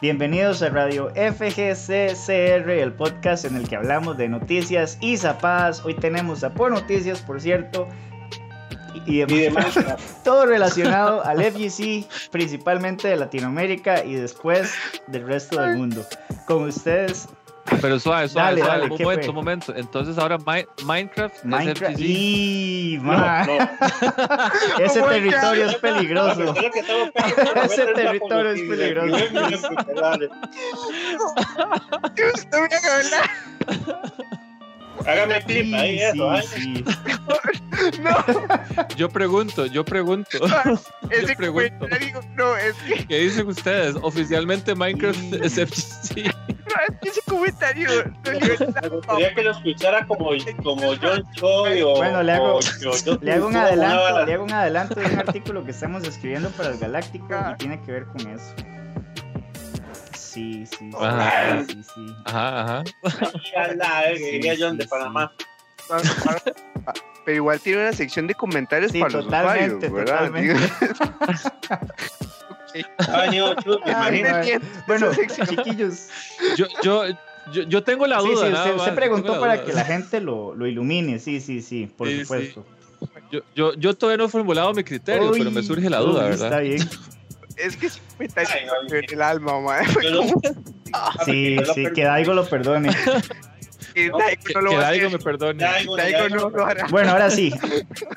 Bienvenidos a Radio FGCCR, el podcast en el que hablamos de noticias y zapadas. Hoy tenemos Zapo Noticias, por cierto, y demás. todo relacionado al FGC, principalmente de Latinoamérica y después del resto del mundo. Con ustedes, pero suave, suave, suave. un momento, un momento. Entonces ahora Minecraft. Minecraft. Y, Ese territorio es peligroso. Ese territorio es peligroso. Hágame clip ahí, eso, No. Yo pregunto, yo pregunto. ese yo pregunto. No, es que... ¿Qué dicen ustedes? Oficialmente Minecraft es FGC. ese comentario Me gustaría que lo escuchara como, como John Choi o. Bueno, le hago, le hago un adelanto, le hago un adelanto de un artículo que estamos escribiendo para el Galáctico y tiene que ver con eso. Sí, sí, sí. Ajá, sí, sí. Ajá, ajá. diría John de Panamá. Pero igual tiene una sección de comentarios para los usuarios, ¿verdad? bueno, chiquillos. Yo, yo, yo, yo, tengo la duda. Sí, sí, usted, preguntó para que la gente lo, lo, ilumine, sí, sí, sí, por supuesto. Yo, yo, yo, todavía no he formulado mi criterio, pero me surge la duda, ¿verdad? Está bien. Es que me está en el alma, man. Sí, sí, que Daigo lo perdone. Que Daigo, no que Daigo me perdone. Daigo, Daigo no lo hará. Bueno, ahora sí.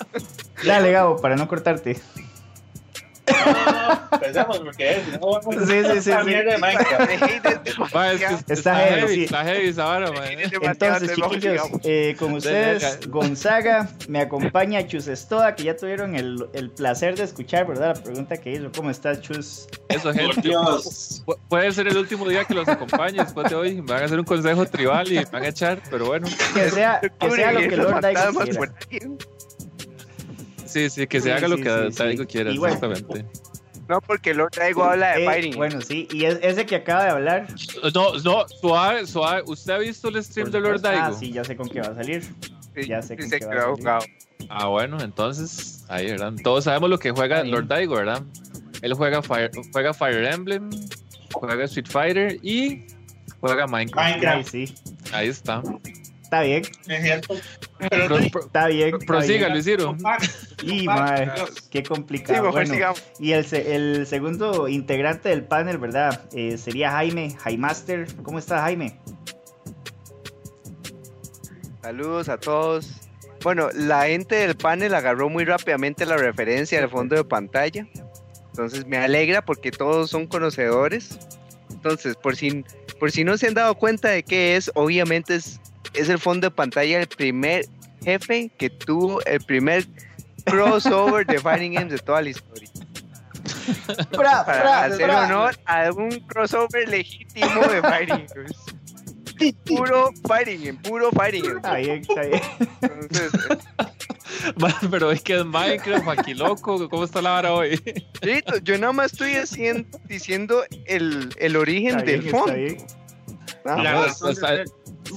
Dale, Gabo, para no cortarte. No, pensamos porque es, no vamos a sí, sí, sí, de Minecraft. está, heavy, sí. está heavy ahora, man. Entonces, chiquillos, eh, con ustedes, Gonzaga, me acompaña Chus Estoa, que ya tuvieron el, el, placer de escuchar, ¿verdad? La pregunta que hizo, ¿cómo estás, Chus? Eso, gente. Puede ser el último día que los acompañe después de hoy. Me van a hacer un consejo tribal y me van a echar, pero bueno. Que sea, que sea lo que Lord Daigo quiera. Sí, sí, que se haga lo que Daigo quiera, exactamente. No, porque Lord Daigo habla de eh, fighting. Bueno, sí, y es, ese que acaba de hablar. No, no, suave, suave. ¿Usted ha visto el stream de Lord Daigo? Ah, sí, ya sé con qué va a salir. ya sé con qué va a salir. Ah, bueno, entonces, ahí, ¿verdad? Todos sabemos lo que juega Lord Daigo, ¿verdad? Él juega Fire, juega Fire Emblem, juega Street Fighter y juega Minecraft. Minecraft, sí. Ahí está. Está bien. Es cierto. Está bien. Prosiga, Luis Ciro. Y, madre, qué complicado. bueno, y el, el, segundo integrante del panel, ¿verdad? Eh, sería Jaime, Jaimaster. ¿Cómo estás, Jaime? Saludos a todos. Bueno, la gente del panel agarró muy rápidamente la referencia al fondo de pantalla. Entonces me alegra porque todos son conocedores. Entonces, por si, por si no se han dado cuenta de qué es, obviamente es es el fondo de pantalla del primer jefe que tuvo el primer crossover de Fighting Games de toda la historia. para hacer honor a un crossover legítimo de Fighting Games. Puro Fighting Game, puro Fighting Game. Está bien, está bien. Entonces, pero es que es Minecraft, aquí loco, ¿cómo está la vara hoy? Sí, yo nada más estoy haciendo, diciendo el, el origen del fondo.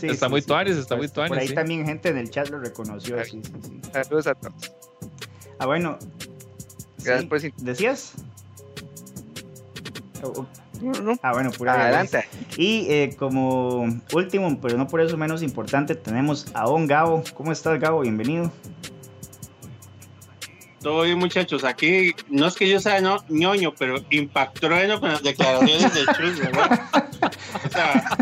Está, muy tuanes, está muy tuanes. Por ahí también gente en el chat lo reconoció. Sí, sí, sí. Saludos a todos. Ah, bueno. Gracias por ¿Decías? Ah, bueno, pura Adelante. Y eh, como último, pero no por eso menos importante, tenemos a Don Gabo. ¿Cómo estás, Gabo? Bienvenido. Todo bien, muchachos. Aquí no es que yo sea no, ñoño, pero impactó con las declaraciones de Chus, ¿verdad? O sea,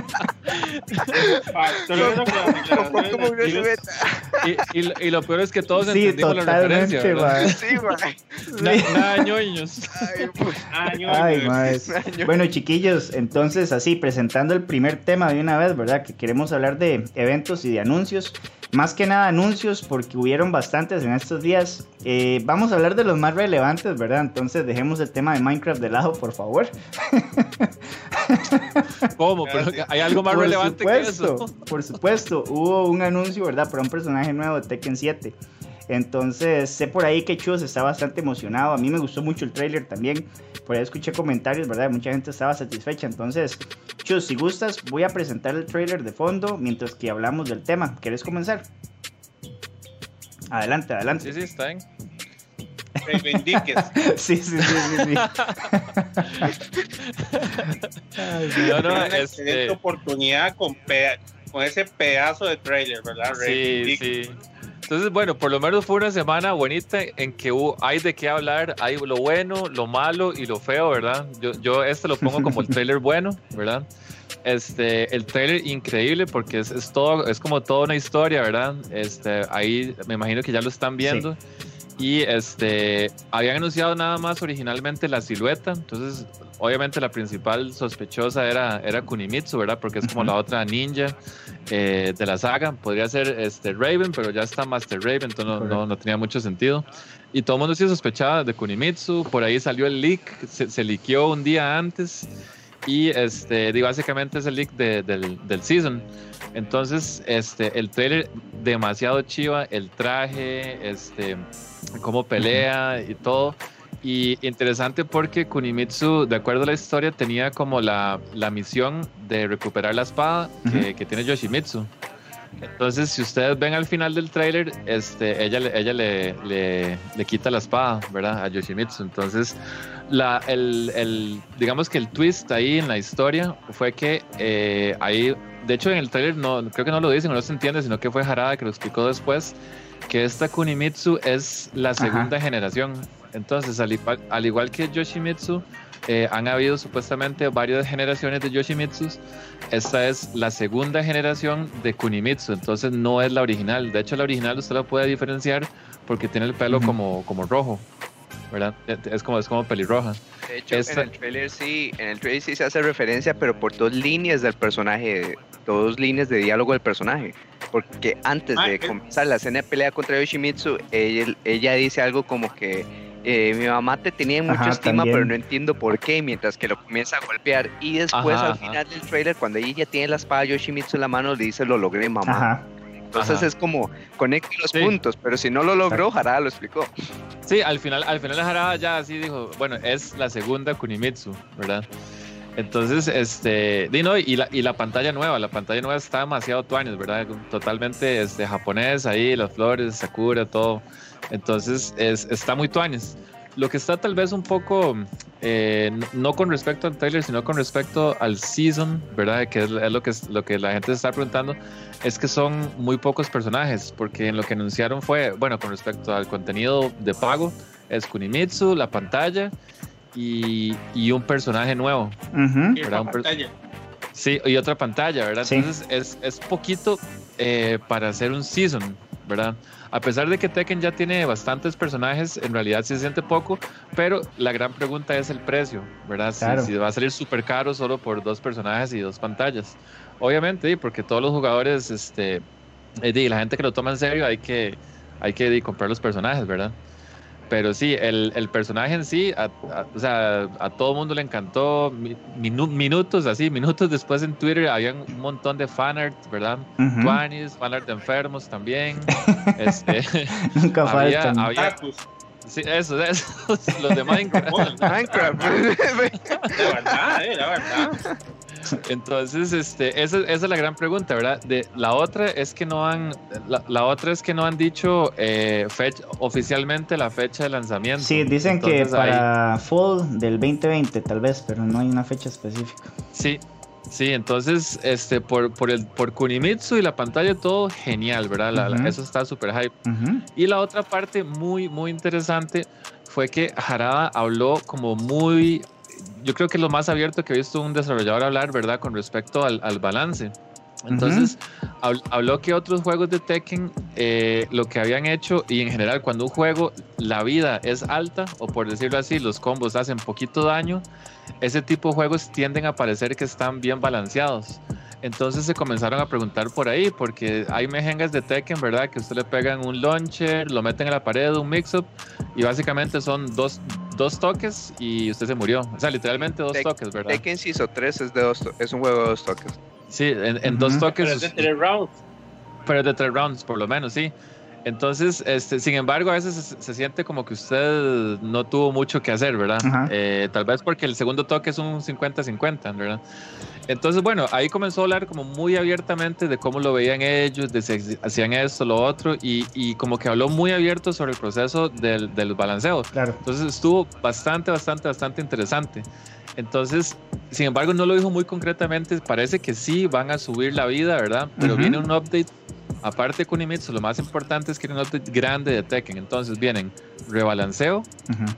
y, y, lo peor es que todos entendimos la referencia. Sí, Nada ñoños. Ay, Bueno, chiquillos, entonces así, presentando el primer tema de una vez, ¿verdad? Que queremos hablar de eventos y de anuncios. Más que nada anuncios, porque hubieron bastantes en estos días. Eh, vamos a hablar de los más relevantes, ¿verdad? Entonces dejemos el tema de Minecraft de lado, por favor. ¿Cómo? ¿Pero ¿Hay algo más relevante que eso? Por supuesto, hubo un anuncio, ¿verdad? Para un personaje nuevo de Tekken 7. Entonces, sé por ahí que Chus está bastante emocionado. A mí me gustó mucho el trailer también. Por ahí escuché comentarios, ¿verdad? Mucha gente estaba satisfecha. Entonces, Chus, si gustas, voy a presentar el trailer de fondo mientras que hablamos del tema. ¿Quieres comenzar? Adelante, adelante. Sí, sí, está bien. reivindiques. Sí, sí, sí, sí. sí. Ay, No, no, este- oportunidad con, ese pedazo de trailer, ¿verdad? Sí, Reivindiques. sí. Entonces, bueno, por lo menos fue una semana bonita en que hubo, hay de qué hablar, hay lo bueno, lo malo y lo feo, ¿verdad? Yo, yo este lo pongo como el trailer bueno, ¿verdad? Este, el trailer increíble porque es, es todo, es como toda una historia, ¿verdad? Este, ahí me imagino que ya lo están viendo. Y este, habían anunciado nada más originalmente la silueta, entonces obviamente la principal sospechosa era, era Kunimitsu, ¿verdad? Porque es como Ujú. la otra ninja eh, de la saga. Podría ser este, Raven, pero ya está Master Raven, entonces no, no, no tenía mucho sentido. Y todo el mundo sí sospechaba de Kunimitsu, por ahí salió el leak, se, se liqueó un día antes y este, y básicamente es el leak de- del, del season. Entonces, este, el trailer demasiado chiva, el traje, este, cómo pelea y todo. Y interesante porque Kunimitsu, de acuerdo a la historia, tenía como la, la misión de recuperar la espada que, tiene Yoshimitsu. Entonces, si ustedes ven al final del tráiler, este, ella, le- ella le, le, le quita la espada, ¿verdad? A Yoshimitsu. Entonces, la, el, el- digamos que el twist ahí en la historia fue que eh, ahí, de hecho en el tráiler no, creo que no lo dicen, no se entiende, sino que fue Harada que lo explicó después, que esta Kunimitsu es la segunda generación. Entonces, al igual, al igual que Yoshimitsu, eh, han habido supuestamente varias generaciones de Yoshimitsus. Esta es la segunda generación de Kunimitsu, entonces no es la original. De hecho, la original usted la puede diferenciar porque tiene el pelo Ujú. como, como rojo, ¿verdad? Es como, es como pelirroja. De hecho, Esta- en el trailer sí, en el trailer sí se hace referencia, pero por dos líneas del personaje, dos líneas de diálogo del personaje. Porque antes Ah, de comenzar la escena de pelea contra Yoshimitsu, ella, ella dice algo como que eh, mi mamá te tenía en mucha Ajá, estima, también. pero no entiendo por qué, mientras que lo comienza a golpear. Y después Ajá, al ajá. final del trailer, cuando ella ya tiene la espada de Yoshimitsu en la mano, le dice lo logré, mamá. Entonces Ajá. es como conecta los Sí. puntos, pero si no lo logró, Harada lo explicó. Sí, al final, al final Harada ya así dijo, bueno, es la segunda Kunimitsu, ¿verdad? Entonces, este, di no, y la, y la pantalla nueva, la pantalla nueva está demasiado tuanes, ¿verdad? Totalmente este, japonés ahí, las flores, Sakura, todo. Entonces, es, está muy tuanes. Lo que está tal vez un poco, eh, no- con respecto al trailer, sino con respecto al season, ¿verdad? Que es, es lo, que, lo que la gente se está preguntando, es que son muy pocos personajes, porque en lo que anunciaron fue, bueno, con respecto al contenido de pago, es Kunimitsu, la pantalla y, y un personaje nuevo. Sí, y otra pantalla, ¿verdad? Sí. Entonces es, es poquito eh, para hacer un season, ¿verdad? A pesar de que Tekken ya tiene bastantes personajes, en realidad sí se siente poco, pero la gran pregunta es el precio, ¿verdad? Si- Claro. Si, va a salir súper caro solo por dos personajes y dos pantallas. Obviamente, porque todos los jugadores, este, di, la gente que lo toma en serio, hay que, hay que comprar los personajes, ¿verdad? Pero sí, el, el personaje en sí, a, a- o sea, a todo el mundo le encantó. Mi- minu- minutos así, minutos después en Twitter habían un montón de fanart, ¿verdad? Ujú. Tuanis, fanart de enfermos también. este, Nunca había, faltan. había, Tacos. sí, eso, eso, los de Minecraft. Minecraft. La verdad, eh, la verdad. Entonces, este, esa, esa es la gran pregunta, ¿verdad? De, la otra es que no han, la, la otra es que no han dicho eh, fecha, oficialmente la fecha de lanzamiento. Sí, dicen que ahí- para fall del 2020 tal vez, pero no hay una fecha específica. Sí, sí, entonces, este, por, por el, por Kunimitsu y la pantalla todo genial, ¿verdad? La- la- Ujú. eso está súper hype. Y la otra parte muy, muy interesante fue que Harada habló como muy, yo creo que lo más abierto que he visto un desarrollador hablar, ¿verdad? Con respecto al, al balance. Entonces, habl- habló que otros juegos de Tekken, eh, lo que habían hecho, y en general cuando un juego, la vida es alta, o por decirlo así, los combos hacen poquito daño, ese tipo de juegos tienden a parecer que están bien balanceados. Entonces se comenzaron a preguntar por ahí, porque hay mejengas de Tekken, ¿verdad? Que usted le pegan un launcher, lo meten en la pared, un mix-up, y básicamente son dos, dos toques y usted se murió. O sea, literalmente dos Tek- toques, ¿verdad? Tekken Season 3 es, de dos es un juego de dos toques. Sí, en, en dos toques. Pero es de tres rounds. pero de tres rounds, por lo menos, sí. Entonces, este, sin embargo, a veces se, siente como que usted no tuvo mucho que hacer, ¿verdad? Eh, tal vez porque el segundo toque es un 50-50, ¿verdad? Entonces, bueno, ahí comenzó a hablar como muy abiertamente de cómo lo veían ellos, de si hacían esto, lo otro, y, y como que habló muy abierto sobre el proceso del, del balanceo. Claro. Entonces estuvo bastante, bastante, bastante interesante. Entonces, sin embargo, no lo dijo muy concretamente. Parece que sí van a subir la vida, ¿verdad? Pero viene un update. Aparte de Kunimitsu, lo más importante es que update grande de Tekken. Entonces vienen rebalanceo,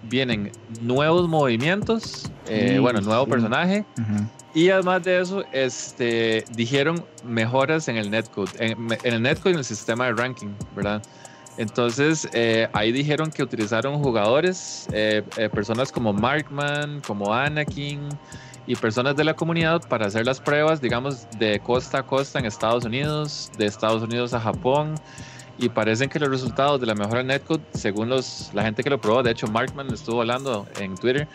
vienen nuevos movimientos, eh, bueno, nuevo personaje. Y además de eso, este, dijeron mejoras en el netcode, en, en el netcode y en el sistema de ranking, ¿verdad? Entonces, eh, ahí dijeron que utilizaron jugadores, eh, eh, personas como Markman, como Anakin y personas de la comunidad para hacer las pruebas, digamos, de costa a costa en Estados Unidos, de Estados Unidos a Japón. Y parecen que los resultados de la mejora netcode, según los, la gente que lo probó, de hecho Markman estuvo hablando en Twitter,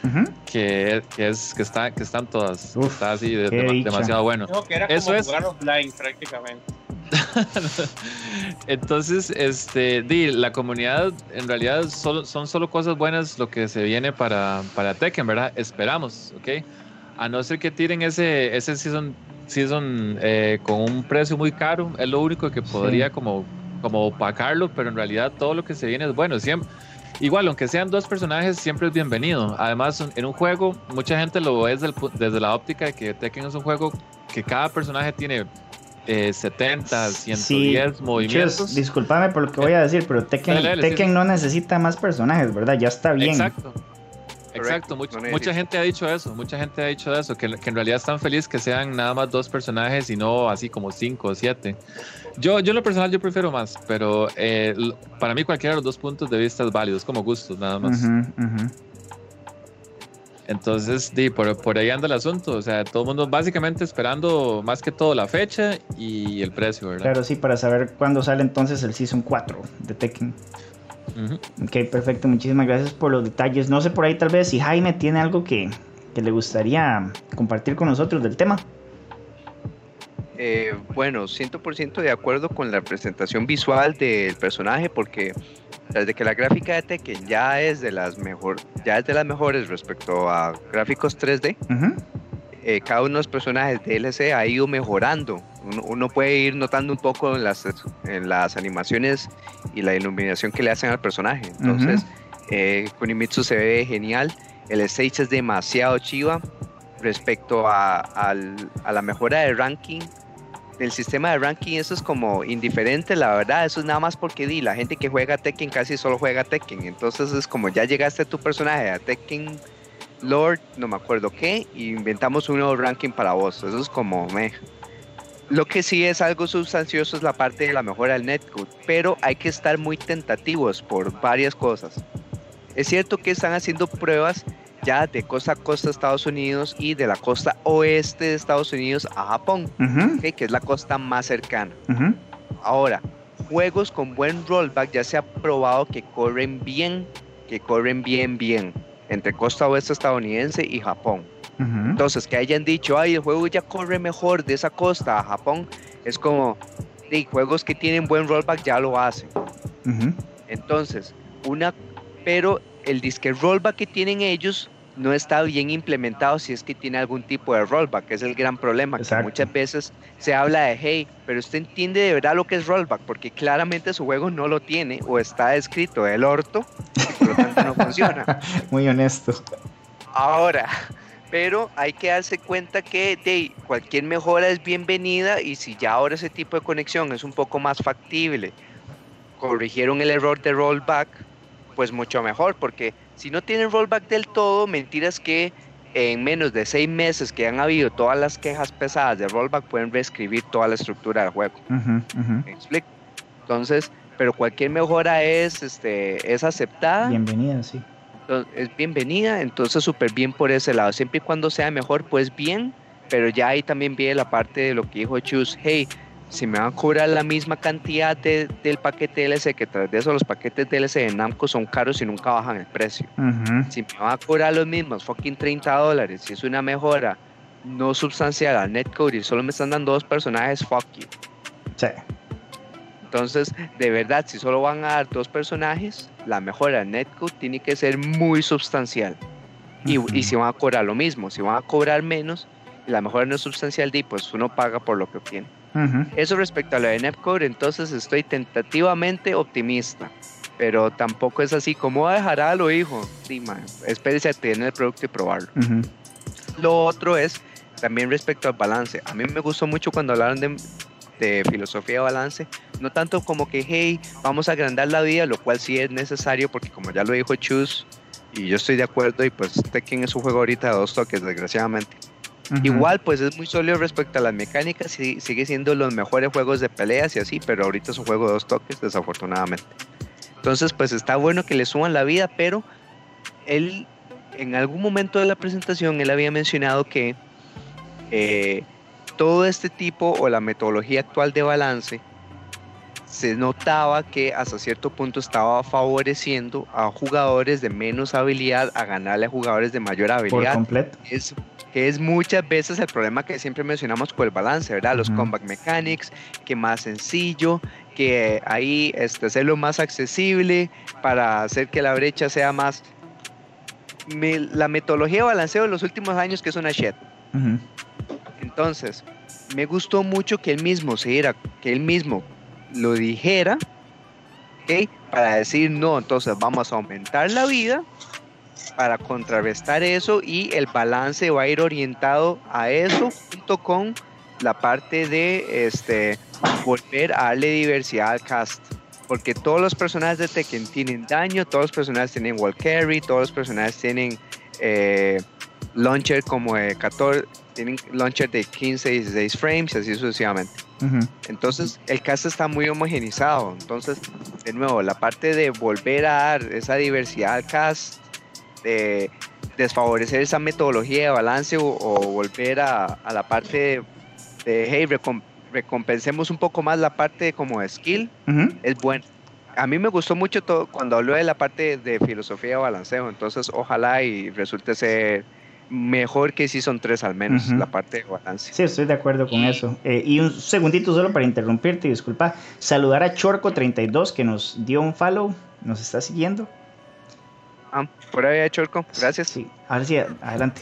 que, es, que, está, que están todas, está así demasiado bueno. Eso es offline prácticamente. Entonces, este, di, la comunidad en realidad solo, son solo cosas buenas lo que se viene para, para Tekken, ¿verdad? Esperamos, ¿ok? A no ser que tiren ese, ese season, season eh, con un precio muy caro, es lo único que podría como, como opacarlo, pero en realidad todo lo que se viene es bueno. Siempre, igual, aunque sean dos personajes, siempre es bienvenido. Además, en un juego, mucha gente lo ve desde, desde la óptica de que Tekken es un juego que cada personaje tiene 70, 110 movimientos. disculpame por lo que voy a decir, pero Tekken, no necesita más personajes, ¿verdad? Ya está bien. Exacto. Exacto, mucha, gente ha dicho eso, mucha gente ha dicho eso, que, en realidad están felices que sean nada más dos personajes y no así como cinco o siete. Yo, yo en lo personal yo prefiero más, pero eh, para mí cualquiera de los dos puntos de vista es válido, es como gustos nada más. Entonces, di, por, ahí anda el asunto. O sea, todo el mundo básicamente esperando más que todo la fecha y el precio, ¿verdad? Claro, sí, para saber cuándo sale entonces el Season 4 de Tekken. Ok, perfecto. Muchísimas gracias por los detalles. No sé por ahí tal vez si Jaime tiene algo que, que le gustaría compartir con nosotros del tema. Eh, bueno, 100% de acuerdo con la presentación visual del personaje porque desde que la gráfica de Tekken ya es de las mejor, ya es de las mejores respecto a gráficos 3D. Eh, cada uno de los personajes de DLC ha ido mejorando. Uno, puede ir notando un poco en las, en las animaciones y la iluminación que le hacen al personaje. Entonces, eh, Kunimitsu se ve genial. El stage es demasiado chiva respecto a, a la mejora de ranking del sistema de ranking eso es como indiferente, la verdad, eso es nada más porque di, la gente que juega Tekken casi solo juega Tekken, entonces es como ya llegaste a tu personaje a Tekken Lord, no me acuerdo qué, y inventamos un nuevo ranking para vos, eso es como me. Lo que sí es algo sustancioso es la parte de la mejora del netcode, pero hay que estar muy tentativos por varias cosas. Es cierto que están haciendo pruebas ya de costa a costa de Estados Unidos y de la costa oeste de Estados Unidos a Japón, que es la costa más cercana. Ahora, juegos con buen rollback ya se ha probado que corren bien, que corren bien, bien, entre costa oeste estadounidense y Japón. Entonces, que hayan dicho, ay, el juego ya corre mejor de esa costa a Japón, es como, de juegos que tienen buen rollback ya lo hacen. Entonces, una, pero el disque rollback que tienen ellos no está bien implementado si es que tiene algún tipo de rollback, que es el gran problema, que muchas veces se habla de, hey, pero usted entiende de verdad lo que es rollback, porque claramente su juego no lo tiene o está escrito del orto y por lo tanto no funciona. Muy honesto. Ahora, pero hay que darse cuenta que de, cualquier mejora es bienvenida y si ya ahora ese tipo de conexión es un poco más factible, corrigieron el error de rollback, pues mucho mejor, porque si no tienen rollback del todo, mentiras que en menos de seis meses que han habido todas las quejas pesadas de rollback pueden reescribir toda la estructura del juego. ¿Me explico? Entonces, pero cualquier mejora es, este, es aceptada. Bienvenida, sí. Es bienvenida, entonces súper bien por ese lado. Siempre y cuando sea mejor, pues bien, pero ya ahí también viene la parte de lo que dijo Chus, hey, si me van a cobrar la misma cantidad del paquete DLC, que tras de eso los paquetes DLC de Namco son caros y nunca bajan el precio. Si me van a cobrar los mismos fucking 30 dólares, si es una mejora no sustancial al netcode y solo me están dando dos personajes, fuck you. Sí. Entonces, de verdad, si solo van a dar dos personajes, la mejora en netcode tiene que ser muy sustancial. Y, y, si van a cobrar lo mismo, si van a cobrar menos, y la mejora no es sustancial, pues uno paga por lo que obtiene. Eso respecto a lo de netcode, entonces estoy tentativamente optimista. Pero tampoco es así como dejará lo hijo. Sí, espérese a tener el producto y probarlo. Lo otro es también respecto al balance. A mí me gustó mucho cuando hablaron de, de filosofía de balance, no tanto como que, hey, vamos a agrandar la vida, lo cual sí es necesario porque como ya lo dijo Chus, y yo estoy de acuerdo, y pues Tekken es un juego ahorita de dos toques, desgraciadamente. Igual, pues es muy sólido respecto a las mecánicas, y sigue siendo los mejores juegos de peleas y así, pero ahorita es un juego de dos toques, desafortunadamente. Entonces, pues está bueno que le suban la vida, pero él, en algún momento de la presentación, él había mencionado que eh, todo este tipo o la metodología actual de balance se notaba que hasta cierto punto estaba favoreciendo a jugadores de menos habilidad a ganarle a jugadores de mayor habilidad. Por completo. Es, que es muchas veces el problema que siempre mencionamos con el balance, ¿verdad? Los combat mechanics, que más sencillo, que ahí este, hacerlo más accesible para hacer que la brecha sea más... la metodología de balanceo de los últimos años que es una shit. Entonces, me gustó mucho que él mismo se diera, que él mismo lo dijera, ¿ok? Para decir, no, entonces vamos a aumentar la vida para contrarrestar eso y el balance va a ir orientado a eso junto con la parte de este volver a darle diversidad al cast. Porque todos los personajes de Tekken tienen daño, todos los personajes tienen wall carry, todos los personajes tienen eh, launcher como de 14, tienen launcher de 15, 16 frames, así sucesivamente. Entonces, el cast está muy homogenizado. Entonces, de nuevo, la parte de volver a dar esa diversidad al cast, de desfavorecer esa metodología de balance o, volver a, la parte de, hey, recompensemos un poco más la parte como de skill, es bueno. A mí me gustó mucho todo cuando habló de la parte de filosofía de balanceo, entonces ojalá y resulte ser mejor que si son tres al menos, la parte de balance. Sí, estoy de acuerdo con eso. Eh, y un segundito solo para interrumpirte, disculpa. Saludar a Chorco32 que nos dio un follow, nos está siguiendo. Ah, por ahí, Chorco, gracias. Sí, ahora sí, adelante.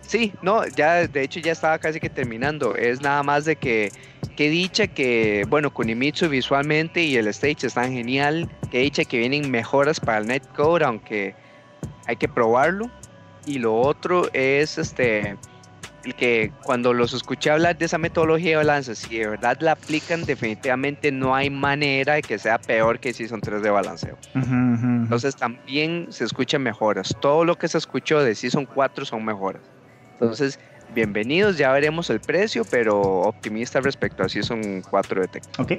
Sí, no, ya de hecho ya estaba casi que terminando. Es nada más de que, que dicha que, bueno, Kunimitsu visualmente y el stage están genial. Que dicha que vienen mejoras para el netcode, aunque hay que probarlo y lo otro es este que cuando los escuché hablar de esa metodología de balance, si de verdad la aplican, definitivamente no hay manera de que sea peor que si son tres de balanceo. Entonces también se escuchan mejoras. Todo lo que se escuchó de Season 4 son mejoras. Entonces, bienvenidos, ya veremos el precio, pero optimista respecto a Season 4 de Tech. Ok,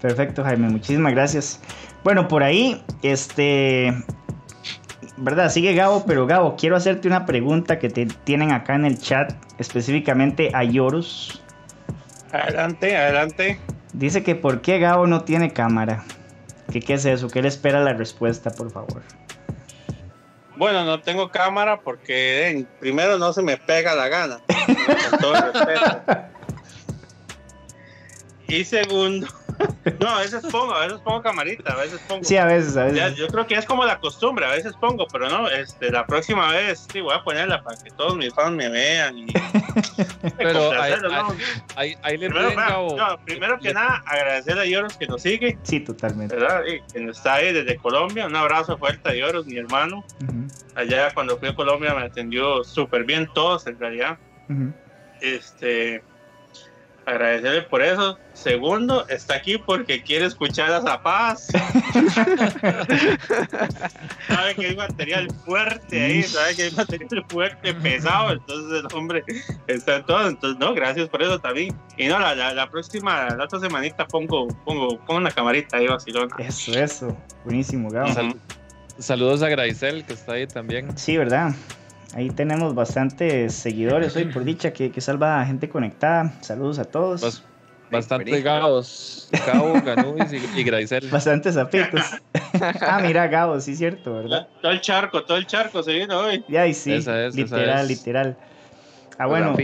perfecto Jaime, muchísimas gracias. Bueno, por ahí, este, ¿verdad? Sigue Gabo, pero Gabo, quiero hacerte una pregunta que te tienen acá en el chat, específicamente a Yorus. Adelante, adelante. Dice que por qué Gabo no tiene cámara. ¿Qué, qué es eso? ¿Qué le espera la respuesta, por favor? Bueno, no tengo cámara porque primero no se me pega la gana. y segundo, No, a veces pongo, a veces pongo camarita, a veces pongo. Sí, a veces, a veces. yo creo que es como la costumbre, a veces pongo, pero no, este, la próxima vez sí voy a ponerla para que todos mis fans me vean. Y, pero ahí, le primero, primero que nada, agradecerle a Yoros que nos sigue. Sí, totalmente. ¿verdad? Y que nos está ahí desde Colombia. Un abrazo fuerte a Yoros, mi hermano. Allá cuando fui a Colombia me atendió súper bien todos, en realidad. Este agradecerle por eso. Segundo, está aquí porque quiere escuchar a Zapaz. sabe que hay material fuerte ahí, sabe que hay material fuerte, pesado, entonces el hombre está en todo. Entonces, no, gracias por eso también. Y no, la, la, próxima, la otra semanita pongo, pongo, pongo una camarita ahí, vacilón. Eso, eso. Buenísimo, Gabo. saludos a Graisel, que está ahí también. Sí, ¿verdad? Ahí tenemos bastantes seguidores hoy, por dicha, que, que salva a gente conectada. Saludos a todos. bastante Gabos, Gabo, Ganúis y, y Graisel. Bastantes zapitos. ah, mira, Gabo, sí, cierto, ¿verdad? Todo el charco, todo el charco se viene hoy. Ya, y sí, literal, literal. Ah, bueno.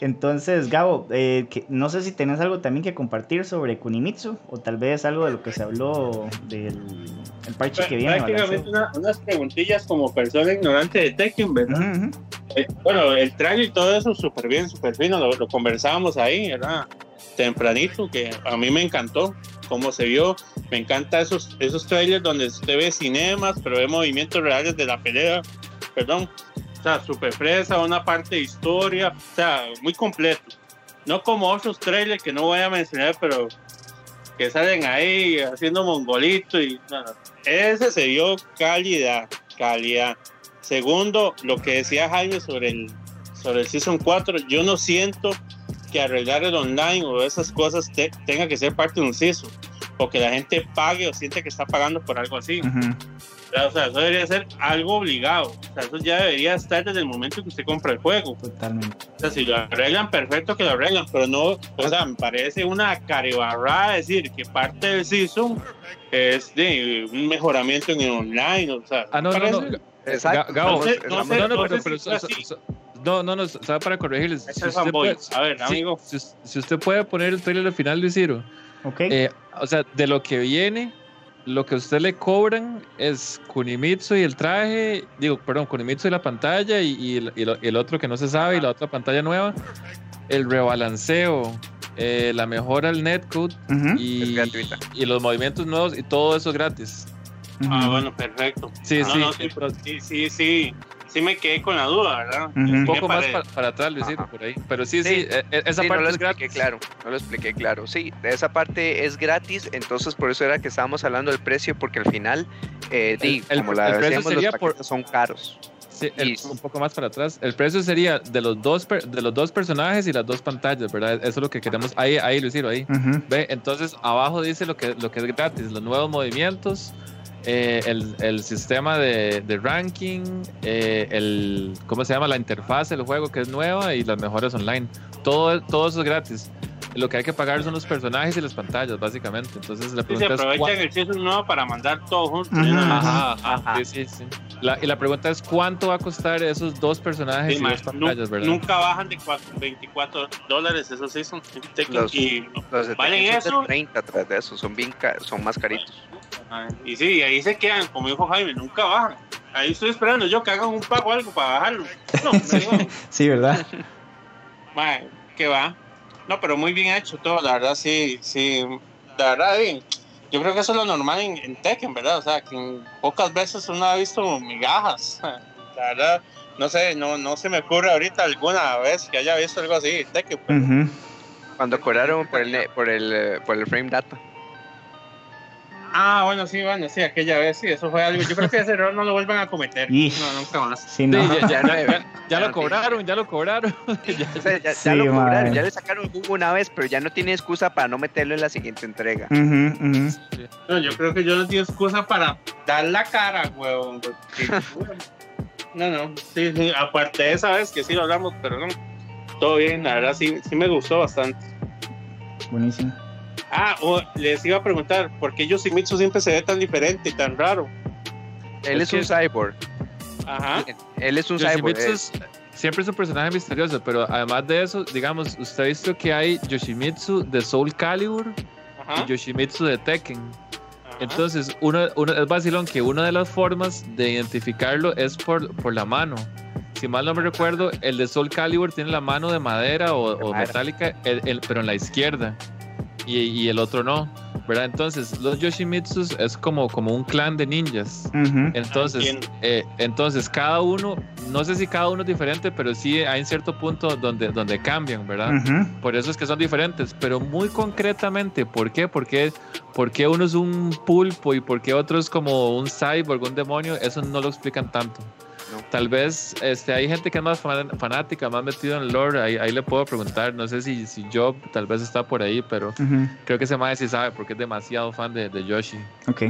Entonces, Gabo, eh, no sé si tenés algo también que compartir sobre Kunimitsu o tal vez algo de lo que se habló del parche que viene. Prácticamente unas preguntillas como persona ignorante de Tekken, ¿verdad? Eh, bueno, el trailer y todo eso súper bien, súper fino, lo, lo conversábamos ahí, ¿verdad? Tempranito, que a mí me encantó cómo se vio. Me encanta esos, esos trailers donde usted ve cinemas, pero ve movimientos reales de la pelea. Perdón. Sea, súper fresa, una parte de historia, o sea, muy completo. No como otros trailers que no voy a mencionar, pero que salen ahí haciendo mongolito y ese se dio calidad, calidad. Segundo, lo que decía Jaime sobre el sobre el Season 4, yo no siento que arreglar el online o esas cosas tenga que ser parte de un Season o que la gente pague o siente que está pagando por algo así. O sea, eso debería ser algo obligado. O sea, eso ya debería estar desde el momento que usted compra el juego. Totalmente. O sea, si lo arreglan, perfecto que lo arreglan, pero no, o sea, me parece una carebarrada decir que parte del season es de un mejoramiento en el online. O sea, ah, no, no, no. Exacto. no, no, no, pero, no, no, no, sabe para corregirles. Si usted, puede, a ver, amigo. Si, usted puede poner el trailer al final de Ciro. Ok. Eh, o sea, de lo que viene, lo que usted le cobran es Kunimitsu y el traje, digo, perdón, Kunimitsu y la pantalla y, el, otro que no se sabe y la otra pantalla nueva, el rebalanceo, eh, la mejora al netcode y, y, los movimientos nuevos y todo eso es gratis. Ah, bueno, perfecto. Sí, ah, sí, sí, sí, sí, sí me quedé con la duda, ¿verdad? Un poco más para, atrás, Luisito, por ahí. Pero sí, sí, e, e, esa parte no lo es expliqué claro, no lo expliqué claro. Sí, esa parte es gratis, entonces por eso era que estábamos hablando del precio, porque al final, eh, el, como la precio sería por, son caros. Sí, un poco más para atrás. El precio sería de los dos de los dos personajes y las dos pantallas, ¿verdad? Eso es lo que queremos. Ahí, ahí, Luisito, ahí. Ve, entonces abajo dice lo que, lo que es gratis, los nuevos movimientos, eh, el, el, sistema de, de ranking, eh, el, ¿cómo se llama? La interfaz del juego que es nueva y las mejores online. Todo, todo eso es gratis. Lo que hay que pagar son los personajes y las pantallas, básicamente. Entonces la pregunta sí, se aprovechan el season nuevo para mandar todo junto. Ajá, ajá, Sí, sí, sí. La, y la pregunta es: ¿cuánto va a costar esos dos personajes y dos pantallas, verdad? Nunca bajan de 24 dólares esos seasons. Los, y los ¿Valen eso? 30 tras de eso, son, bien son más caritos. Y sí, ahí se quedan, como dijo Jaime, nunca bajan. Ahí estoy esperando yo que hagan un pago o algo para bajarlo. No, sí, ¿verdad? Vale, que va. No, pero muy bien hecho todo, la verdad, sí, sí. La verdad, bien. Yo creo que eso es lo normal en, Tekken, ¿verdad? O sea, que pocas veces uno ha visto migajas. La verdad, no sé, no, no se me ocurre ahorita alguna vez que haya visto algo así en Tekken. Cuando cobraron por el, por el, por el frame data. Ah, bueno, sí, bueno, sí, aquella vez sí, eso fue algo. Yo creo que ese error no lo vuelvan a cometer. no, nunca más. Sí, ya, lo cobraron, ya lo cobraron. ya, lo cobraron, ya le sacaron jugo una vez, pero ya no tiene excusa para no meterlo en la siguiente entrega. No, yo creo que yo no tengo excusa para dar la cara, huevón. no, no, sí, sí, aparte de esa vez que sí lo hablamos, pero no, todo bien, la verdad sí, sí me gustó bastante. Buenísimo. Ah, les iba a preguntar, ¿por qué Yoshimitsu siempre se ve tan diferente y tan raro? Él es, un cyborg. Ajá. Él es un cyborg. siempre es un personaje misterioso, pero además de eso, digamos, usted ha visto que hay Yoshimitsu de Soul Calibur y Yoshimitsu de Tekken. Entonces, uno, uno, es vacilón que una de las formas de identificarlo es por, por la mano. Si mal no me recuerdo, el de Soul Calibur tiene la mano de madera o, metálica, pero en la izquierda y, el otro no, ¿verdad? Entonces, los Yoshimitsus es como, como un clan de ninjas. Entonces, eh, entonces, cada uno, no sé si cada uno es diferente, pero sí hay un cierto punto donde, donde cambian, ¿verdad? Por eso es que son diferentes, pero muy concretamente, ¿por qué? Porque, porque uno es un pulpo y porque otro es como un cyborg, un demonio, eso no lo explican tanto. Tal vez este, hay gente que es más fanática, más metido en lore, ahí, ahí le puedo preguntar, no sé si, si Job tal vez está por ahí, pero creo que ese más sí sabe porque es demasiado fan de, de Yoshi. Ok.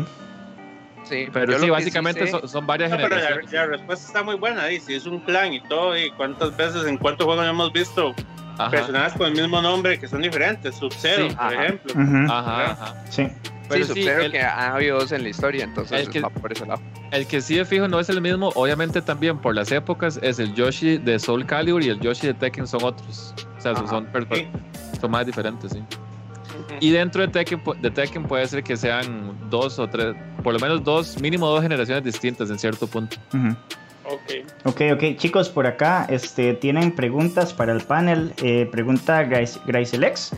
Sí, pero sí, básicamente son, varias generaciones. Pero la, respuesta está muy buena ahí, si es un clan y todo, y cuántas veces, en cuántos juegos hemos visto personajes con el mismo nombre que son diferentes, Sub-Zero, por ejemplo. Ajá, ajá. Sí. Pero sí, que ha habido dos en la historia, entonces va por ese lado. El que sí de fijo no es el mismo, obviamente también por las épocas, es el Yoshi de Soul Calibur y el Yoshi de Tekken son otros. O sea, son, son más diferentes, sí. Y dentro de Tekken, de Tekken puede ser que sean dos o tres, por lo menos dos, mínimo dos generaciones distintas en cierto punto. Ok, ok, ok. Chicos, por acá este, tienen preguntas para el panel. Eh, pregunta Gracelex,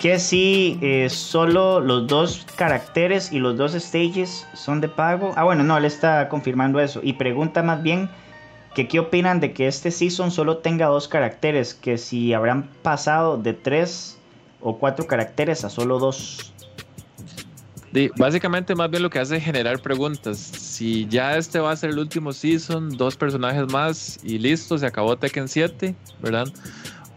que si eh, solo los dos caracteres y los dos stages son de pago. Ah, bueno, no, él está confirmando eso. Y pregunta más bien que qué opinan de que este season solo tenga dos caracteres, que si habrán pasado de tres o cuatro caracteres a solo dos básicamente más bien lo que hace es generar preguntas. Si ya este va a ser el último season, dos personajes más y listo, se acabó Tekken 7, ¿verdad?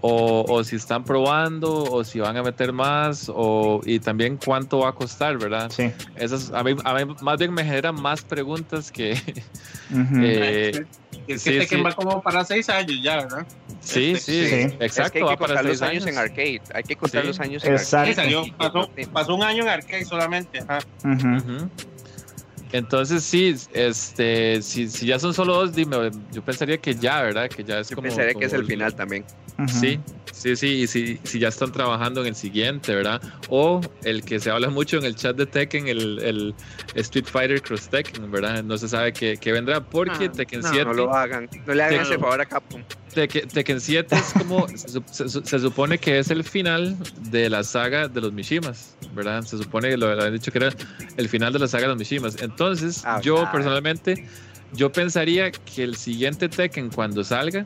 O, si están probando, o si van a meter más, o, y también cuánto va a costar, ¿verdad? Sí. Esas, a, mí, más bien me generan más preguntas que... Es que Tekken va como para seis años ya, ¿verdad? Sí, sí, exacto. hay que contar los años. en arcade. Hay que contar los años en arcade. pasó, un año en arcade solamente. Entonces sí, este, si, si, ya son solo dos, dime, yo pensaría que ya, ¿verdad? Que ya es yo como. Pensaría que es el final también. Sí, sí, sí, y si, si ya están trabajando en el siguiente, ¿verdad? O el que se habla mucho en el chat de Tekken, el, el Street Fighter Cross Tekken, ¿verdad? No se sabe qué, qué vendrá porque ah, Tekken 7. No lo hagan, no le hagan ese favor a Capcom. Tekken, 7 es como, se, supone que es el final de la saga de los Mishimas, ¿verdad? Se supone que lo, habían dicho que era el final de la saga de los Mishimas. Entonces, ah, yo personalmente, yo pensaría que el siguiente Tekken cuando salga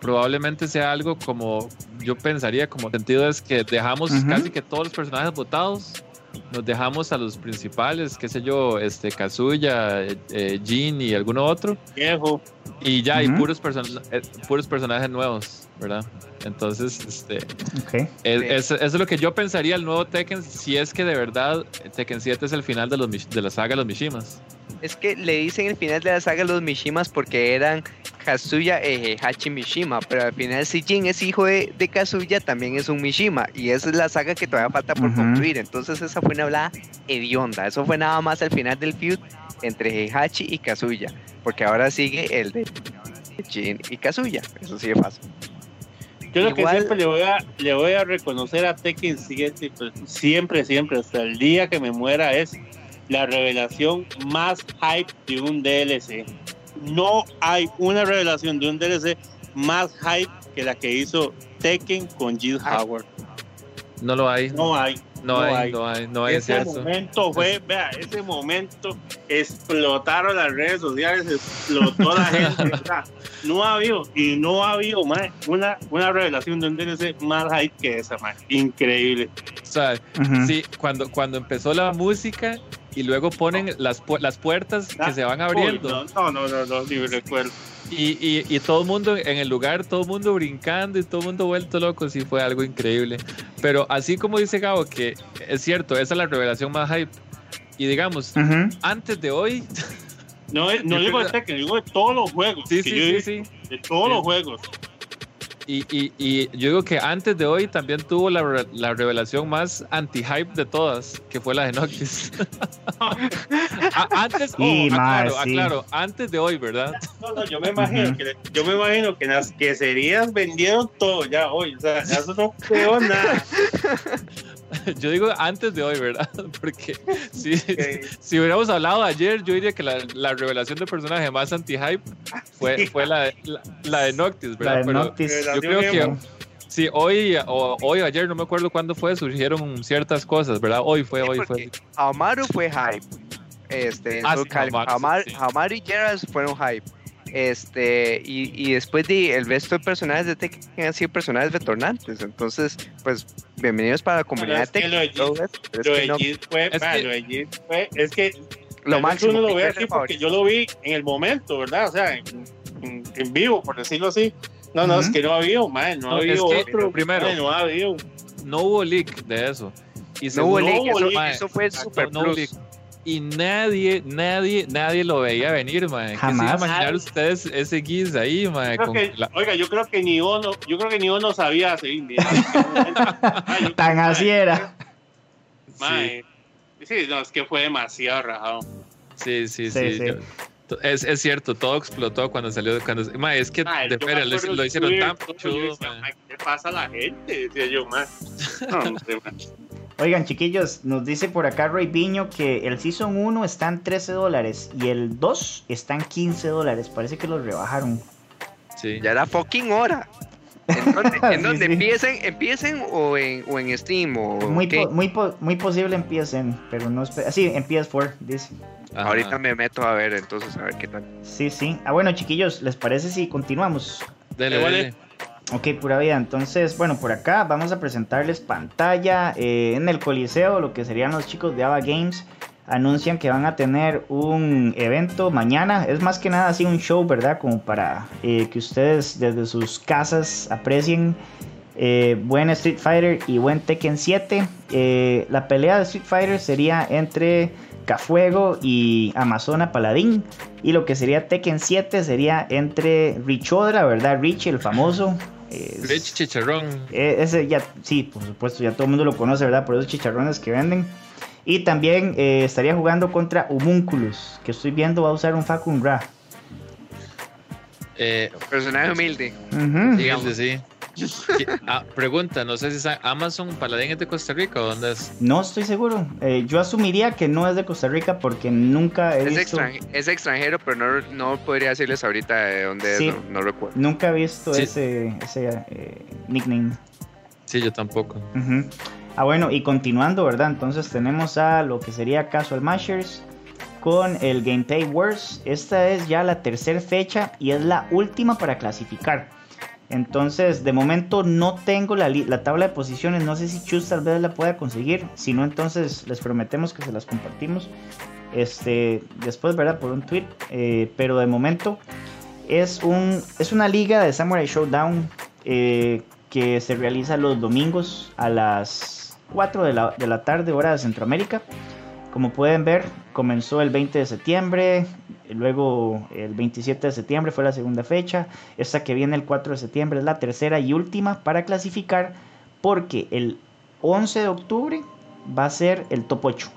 probablemente sea algo como, yo pensaría como sentido es que dejamos casi que todos los personajes votados, nos dejamos a los principales, qué sé yo, este Kazuya, eh, Jin y alguno otro. Viejo. Y ya hay puros, eh, puros personajes nuevos, ¿verdad? Entonces, este, es, es, lo que yo pensaría el nuevo Tekken si es que de verdad Tekken 7 es el final de, los, de la saga de los Mishimas. Es que le dicen el final de la saga de los Mishimas porque eran Kazuya e Hachi Mishima, pero al final si Jin es hijo de, Kazuya, también es un Mishima, y esa es la saga que todavía falta por concluir, entonces esa fue una hablada hedionda, eso fue nada más al final del feud entre Hachi y Kazuya, porque ahora sigue el de Jin y Kazuya, eso sí es fácil. Yo lo que siempre le voy, a, le voy a reconocer a Tekken 7, pues, siempre, siempre, hasta el día que me muera, es la revelación más hype de un DLC. No hay una revelación de un DLC más hype que la que hizo Tekken con Jill Howard. No lo hay. No hay. No, hay, no hay, no hay, ese momento fue, vea, ese momento explotaron las redes sociales, explotó la gente. no ha habido, y no ha habido más una, una revelación de un DLC más hype que esa, más increíble. O sea, sí, cuando, cuando empezó la música, y luego ponen las, las puertas que ah, se van abriendo. no, no, no, no, ni recuerdo. Y, y, y, todo el mundo en el lugar, todo el mundo brincando y todo el mundo vuelto loco, sí fue algo increíble. Pero así como dice Gabo, que es cierto, esa es la revelación más hype. Y digamos, antes de hoy. No, no digo de Tekken, digo de todos los juegos. Sí, sí, sí, sí, De todos los juegos. Y, y, y, yo digo que antes de hoy también tuvo la, la revelación más anti-hype de todas, que fue la de Noctis. antes, oh, aclaro, aclaro, antes de hoy, ¿verdad? No, no, yo me imagino, que, yo me imagino que las queserías vendieron todo ya hoy, o sea, eso no quedó nada. Yo digo antes de hoy, ¿verdad? Porque si, si hubiéramos hablado ayer, yo diría que la, la revelación de personaje más anti-hype fue, fue la, de, la, de Noctis, ¿verdad? Pero Noctis. yo creo que sí, hoy o hoy o ayer, no me acuerdo cuándo fue, surgieron ciertas cosas, ¿verdad? Hoy fue, hoy fue. Amaru fue hype. Este, ah, Amaru, Amaru, y Geras fueron hype. Este, y, y, después de el resto de personajes de Tekken han sido personajes retornantes. Entonces, pues, bienvenidos para la comunidad de Tekken. Lo de Jit fue, es que, lo de fue, es que lo máximo. Uno lo ve así porque yo lo vi en el momento, ¿verdad? O sea, en, en, vivo, por decirlo así. No, no, uh -huh. es que no ha habido, man, no, no ha habido otro. Primero, no ha habido. No hubo leak de eso. Y no hubo leak, eso, eso, fue super no plus y nadie, nadie, nadie lo veía venir, man. Jamás. ¿Qué imaginar ustedes ese guis ahí, man? Oiga, yo creo que ni uno, yo creo que ni uno sabía así. Tan así era. Man, Sí, no, es que fue demasiado rajado. Sí, sí, sí. es, es, cierto, todo explotó cuando salió. Cuando, ma, es que de feria lo, hicieron tan chudo. ¿Qué pasa a la gente? Decía yo, más. No, Oigan, chiquillos, nos dice por acá Roy Viño que el Season 1 está en 13 dólares y el 2 está en 15 dólares. Parece que los rebajaron. Sí. Ya era fucking hora. ¿En dónde, empiecen, empiecen o en, o en Steam? O muy, muy, muy posible empiecen, pero no Sí, en PS4, dice. Ahorita me meto a ver, entonces, a ver qué tal. Sí, sí. Ah, bueno, chiquillos, ¿les parece si continuamos? Dale, dale. Ok, pura vida. Entonces, bueno, por acá vamos a presentarles pantalla eh, en el Coliseo, lo que serían los chicos de Ava Games. Anuncian que van a tener un evento mañana. Es más que nada así un show, ¿verdad? Como para eh, que ustedes desde sus casas aprecien eh, buen Street Fighter y buen Tekken 7. la pelea de Street Fighter sería entre Cafuego y Amazona Paladín. Y lo que sería Tekken 7 sería entre Richodra, ¿verdad? Rich, el famoso. Rich Chicharrón. E, ese ya, sí, por supuesto, ya todo el mundo lo conoce, ¿verdad? Por esos chicharrones que venden. Y también eh, estaría jugando contra Humunculus, que estoy viendo va a usar un Facun Ra. Eh, Personaje humilde. Digamos, sí. Ah, pregunta, no sé si es Amazon Paladín es de Costa Rica o dónde es. No estoy seguro. Eh, yo asumiría que no es de Costa Rica porque nunca he es visto. es extranjero, pero no, no, podría decirles ahorita de dónde es, no, recuerdo. Nunca he visto ese, ese eh, nickname. Sí, yo tampoco. Ah, bueno, y continuando, ¿verdad? Entonces tenemos a lo que sería Casual Mashers con el Gameplay Wars. Esta es ya la tercera fecha y es la última para clasificar. Entonces, de momento no tengo la, tabla de posiciones. No sé si Chus tal vez la pueda conseguir. Si no, entonces les prometemos que se las compartimos. Este, después, ¿verdad? Por un tweet. Eh, pero de momento es, un, es una liga de Samurai Showdown eh, que se realiza los domingos a las 4 de la, de la tarde, hora de Centroamérica. Como pueden ver, comenzó el 20 de septiembre, Luego el 27 de septiembre fue la segunda fecha. Esta que viene el 4 de septiembre es la tercera y última para clasificar porque el 11 de octubre va a ser el top 8.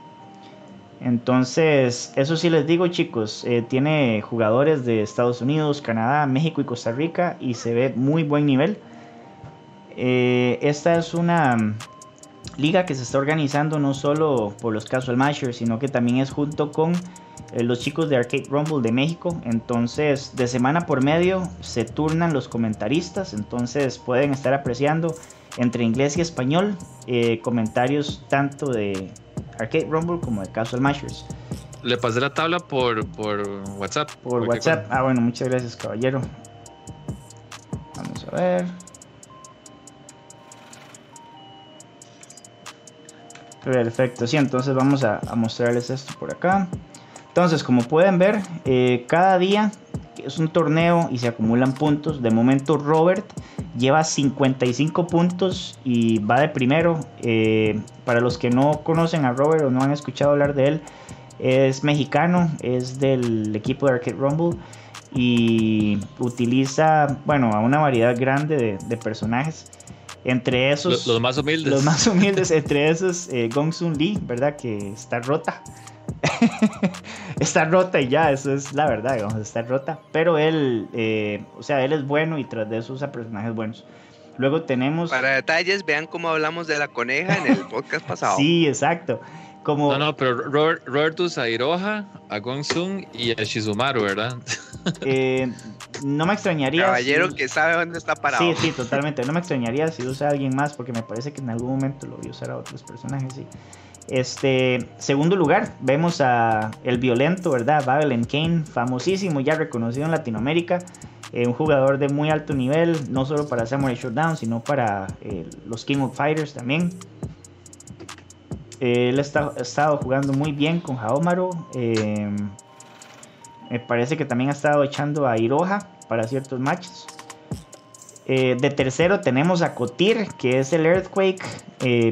Entonces, eso sí les digo chicos, eh, tiene jugadores de Estados Unidos, Canadá, México y Costa Rica y se ve muy buen nivel. Eh, esta es una liga que se está organizando no solo por los Casual Mashers, sino que también es junto con eh, los chicos de Arcade Rumble de México. Entonces, de semana por medio se turnan los comentaristas. Entonces, pueden estar apreciando entre inglés y español eh, comentarios tanto de Arcade Rumble como de Casual Mashers. Le pasé la tabla por, por WhatsApp. Por WhatsApp. Ah, bueno, muchas gracias, caballero. Vamos a ver. Perfecto, sí, entonces vamos a, mostrarles esto por acá. Entonces, como pueden ver, eh, cada día es un torneo y se acumulan puntos. De momento, Robert lleva 55 puntos y va de primero. Eh, para los que no conocen a Robert o no han escuchado hablar de él, es mexicano, es del equipo de Arcade Rumble y utiliza, bueno, a una variedad grande de, de personajes. Entre esos. Los, más humildes. Los más humildes, entre esos, eh, Gong Sun Lee, ¿verdad? Que está rota. está rota y ya, eso es la verdad, digamos, está rota. Pero él, eh, o sea, él es bueno y tras de eso usa personajes buenos. Luego tenemos. Para detalles, vean cómo hablamos de la coneja en el podcast pasado. sí, exacto. No, no, pero Robert, Robert usa a Iroha, a Gongsun y a Shizumaru, ¿verdad? Eh, no me extrañaría. Caballero que sabe dónde está parado. Sí, sí, totalmente. No me extrañaría si usa a alguien más, porque me parece que en algún momento lo voy a usar a otros personajes, sí. Este, segundo lugar, vemos a el violento, ¿verdad? Babylon Kane, famosísimo, ya reconocido en Latinoamérica. Eh, un jugador de muy alto nivel, no solo para Samurai Showdown, sino para eh, los King of Fighters también. Eh, él ha estado jugando muy bien con Haomaru. Eh, me parece que también ha estado echando a Iroha para ciertos matches. Eh, de tercero tenemos a Kotir, que es el Earthquake,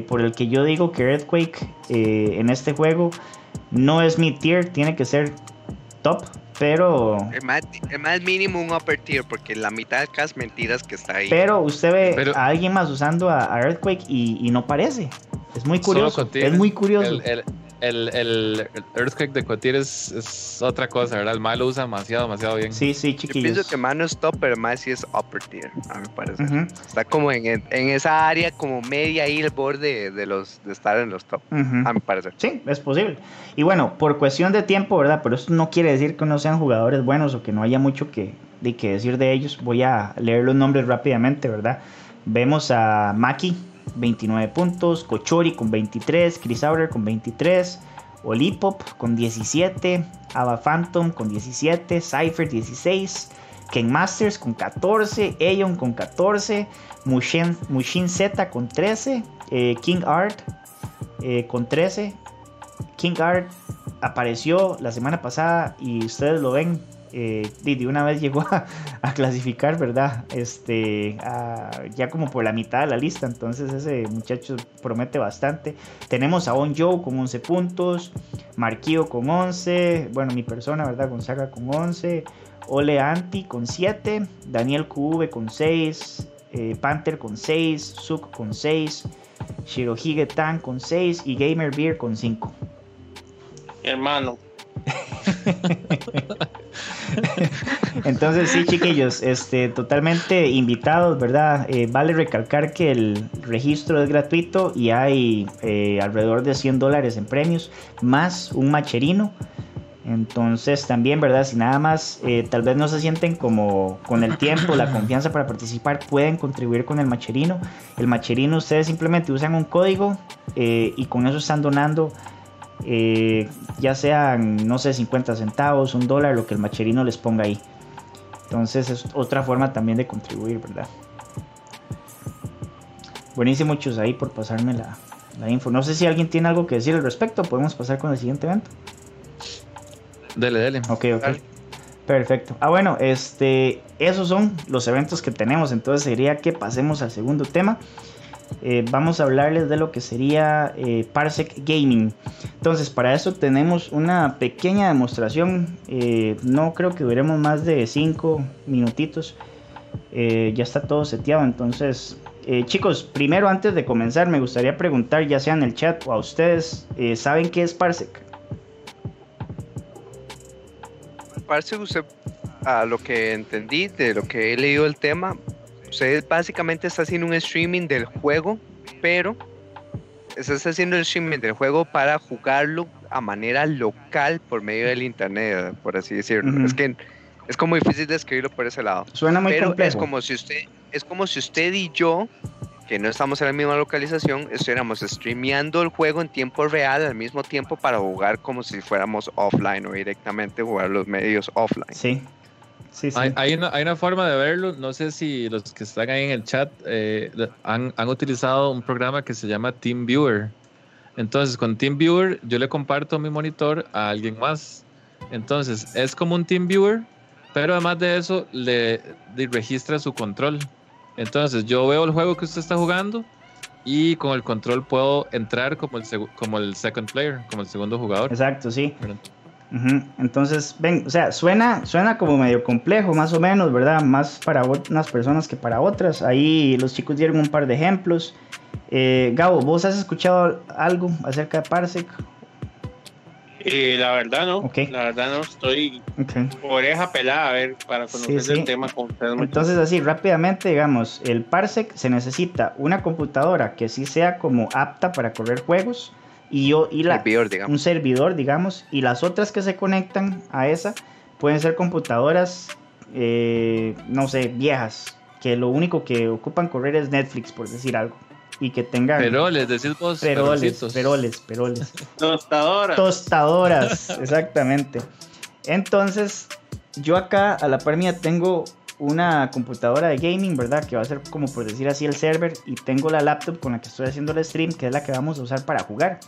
por el que yo digo que Earthquake en este juego no es mi tier, tiene que ser top, pero... El más, mínimo un upper tier, porque la mitad de las mentiras que está ahí. Pero usted ve a alguien más usando a, Earthquake y, y no parece. Es muy curioso. es muy curioso. El, el, el, Earthquake de Cotir es, es, otra cosa, ¿verdad? El Mae lo usa demasiado, demasiado bien. Sí, sí, chiquillos. Yo pienso que Mae no es top, pero Mae sí es upper tier, a mi parecer. Está como en, en, esa área, como media ahí, el borde de, los, de estar en los top, a mi parecer. Sí, es posible. Y bueno, por cuestión de tiempo, ¿verdad? Pero eso no quiere decir que no sean jugadores buenos o que no haya mucho que, de que decir de ellos. Voy a leer los nombres rápidamente, ¿verdad? Vemos a Maki, 29 puntos, Kochori con 23, Chris Auer con 23, Olipop con 17, Ava Phantom con 17, Cypher 16, Ken Masters con 14, Aeon con 14, Mushin, Mushin Z con 13, eh, King Art eh, con 13. King Art apareció la semana pasada y ustedes lo ven eh, de una vez llegó a, clasificar, ¿verdad? Este, ya como por la mitad de la lista, entonces ese muchacho promete bastante. Tenemos a On Joe con 11 puntos, Marquillo con 11, bueno, mi persona, ¿verdad? Gonzaga con 11, Ole Anti con 7, Daniel QV con 6, eh, Panther con 6, Suk con 6, Shirohige Tan con 6 y Gamer Beer con 5. Hermano, Entonces sí, chiquillos, este, totalmente invitados, ¿verdad? Eh, vale recalcar que el registro es gratuito y hay eh, alrededor de 100 dólares en premios, más un macherino. Entonces también, ¿verdad? Si nada más eh, tal vez no se sienten como con el tiempo, la confianza para participar, pueden contribuir con el macherino. El macherino ustedes simplemente usan un código y con eso están donando eh, ya sean, no sé, 50 centavos, un dólar, lo que el macherino les ponga ahí. Entonces es otra forma también de contribuir, ¿verdad? Buenísimo, muchos ahí por pasarme la, info. No sé si alguien tiene algo que decir al respecto. Podemos pasar con el siguiente evento. Dele, dele. Ok, ok. Perfecto. Ah, bueno, este, esos son los eventos que tenemos. Entonces sería que pasemos al segundo tema. Eh, vamos a hablarles de lo que sería eh, Parsec Gaming. Entonces, para eso tenemos una pequeña demostración. Eh, no creo que duremos más de 5 minutitos. ya está todo seteado. Entonces, chicos, primero antes de comenzar, me gustaría preguntar, ya sea en el chat o a ustedes, ¿saben qué es Parsec? Parsec, usted, a lo que entendí, de lo que he leído el tema, usted básicamente está haciendo un streaming del juego, pero está haciendo el streaming del juego para jugarlo a manera local por medio del internet, por así decirlo. Es que es como difícil describirlo por ese lado. Suena muy pero es como si usted es como si usted y yo que no estamos en la misma localización, estuviéramos streameando el juego en tiempo real al mismo tiempo para jugar como si fuéramos offline o directamente jugar los medios offline. Sí, hay, una, forma de verlo, no sé si los que están ahí en el chat eh, han, utilizado un programa que se llama TeamViewer. Entonces, con TeamViewer yo le comparto mi monitor a alguien más. Entonces, es como un TeamViewer, pero además de eso, le, registra su control. Entonces, yo veo el juego que usted está jugando y con el control puedo entrar como el, como el second player, como el segundo jugador. Exacto, sí. Entonces, ven, o sea, suena, suena como medio complejo, más o menos, ¿verdad? Más para unas personas que para otras. Ahí los chicos dieron un par de ejemplos. Eh, Gabo, ¿vos has escuchado algo acerca de Parsec? Eh, la verdad no, la verdad no, estoy oreja pelada a ver para conocer el tema con. Entonces así, rápidamente, digamos, el Parsec se necesita una computadora que sí sea como apta para correr juegos, y yo y la, un servidor, digamos, y las otras que se conectan a esa pueden ser computadoras, eh, no sé, viejas, que lo único que ocupan correr es Netflix, por decir algo. Y que tengan. Peroles, decís vos. Peroles, peroles, peroles. Tostadoras. Tostadoras, exactamente. Entonces, yo acá a la par mía tengo una computadora de gaming, ¿verdad? Que va a ser como por decir así el server y tengo la laptop con la que estoy haciendo el stream, que es la que vamos a usar para jugar.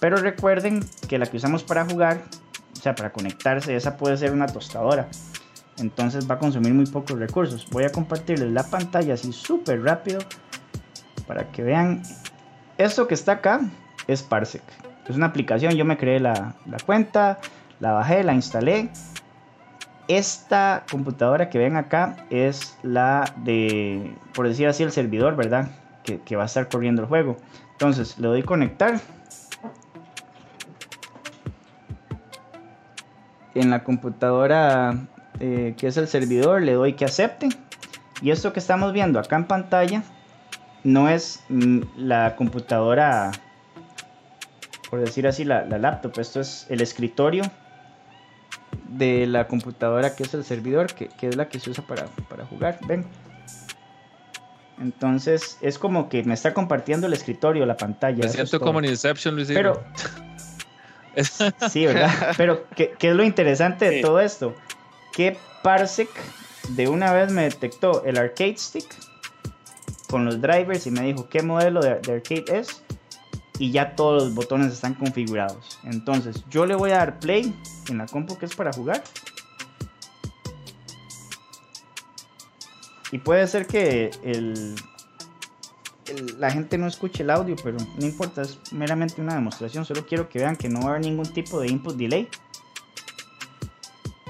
Pero recuerden que la que usamos para jugar, o sea, para conectarse, esa puede ser una tostadora. Entonces va a consumir muy pocos recursos. Voy a compartirles la pantalla así súper rápido para que vean. Esto que está acá es Parsec. Es una aplicación, yo me creé la, la cuenta, la bajé, la instalé esta computadora que ven acá es la de, por decir así, el servidor, ¿verdad? Que, va a estar corriendo el juego. Entonces le doy conectar. en la computadora eh, que es el servidor, le doy que acepte. Y esto que estamos viendo acá en pantalla no es mm, la computadora, por decir así, la, laptop. Esto es el escritorio de la computadora que es el servidor, que, es la que se usa para, jugar. Ven. Entonces es como que me está compartiendo el escritorio, la pantalla. Me siento como en Inception, Luis. Pero. sí, ¿verdad? Pero, ¿qué, es lo interesante de todo esto? Que Parsec de una vez me detectó el arcade stick con los drivers y me dijo qué modelo de, arcade es y ya todos los botones están configurados. Entonces yo le voy a dar play en la compu que es para jugar. Y puede ser que el, la gente no escuche el audio, pero no importa, es meramente una demostración. Solo quiero que vean que no va a haber ningún tipo de input delay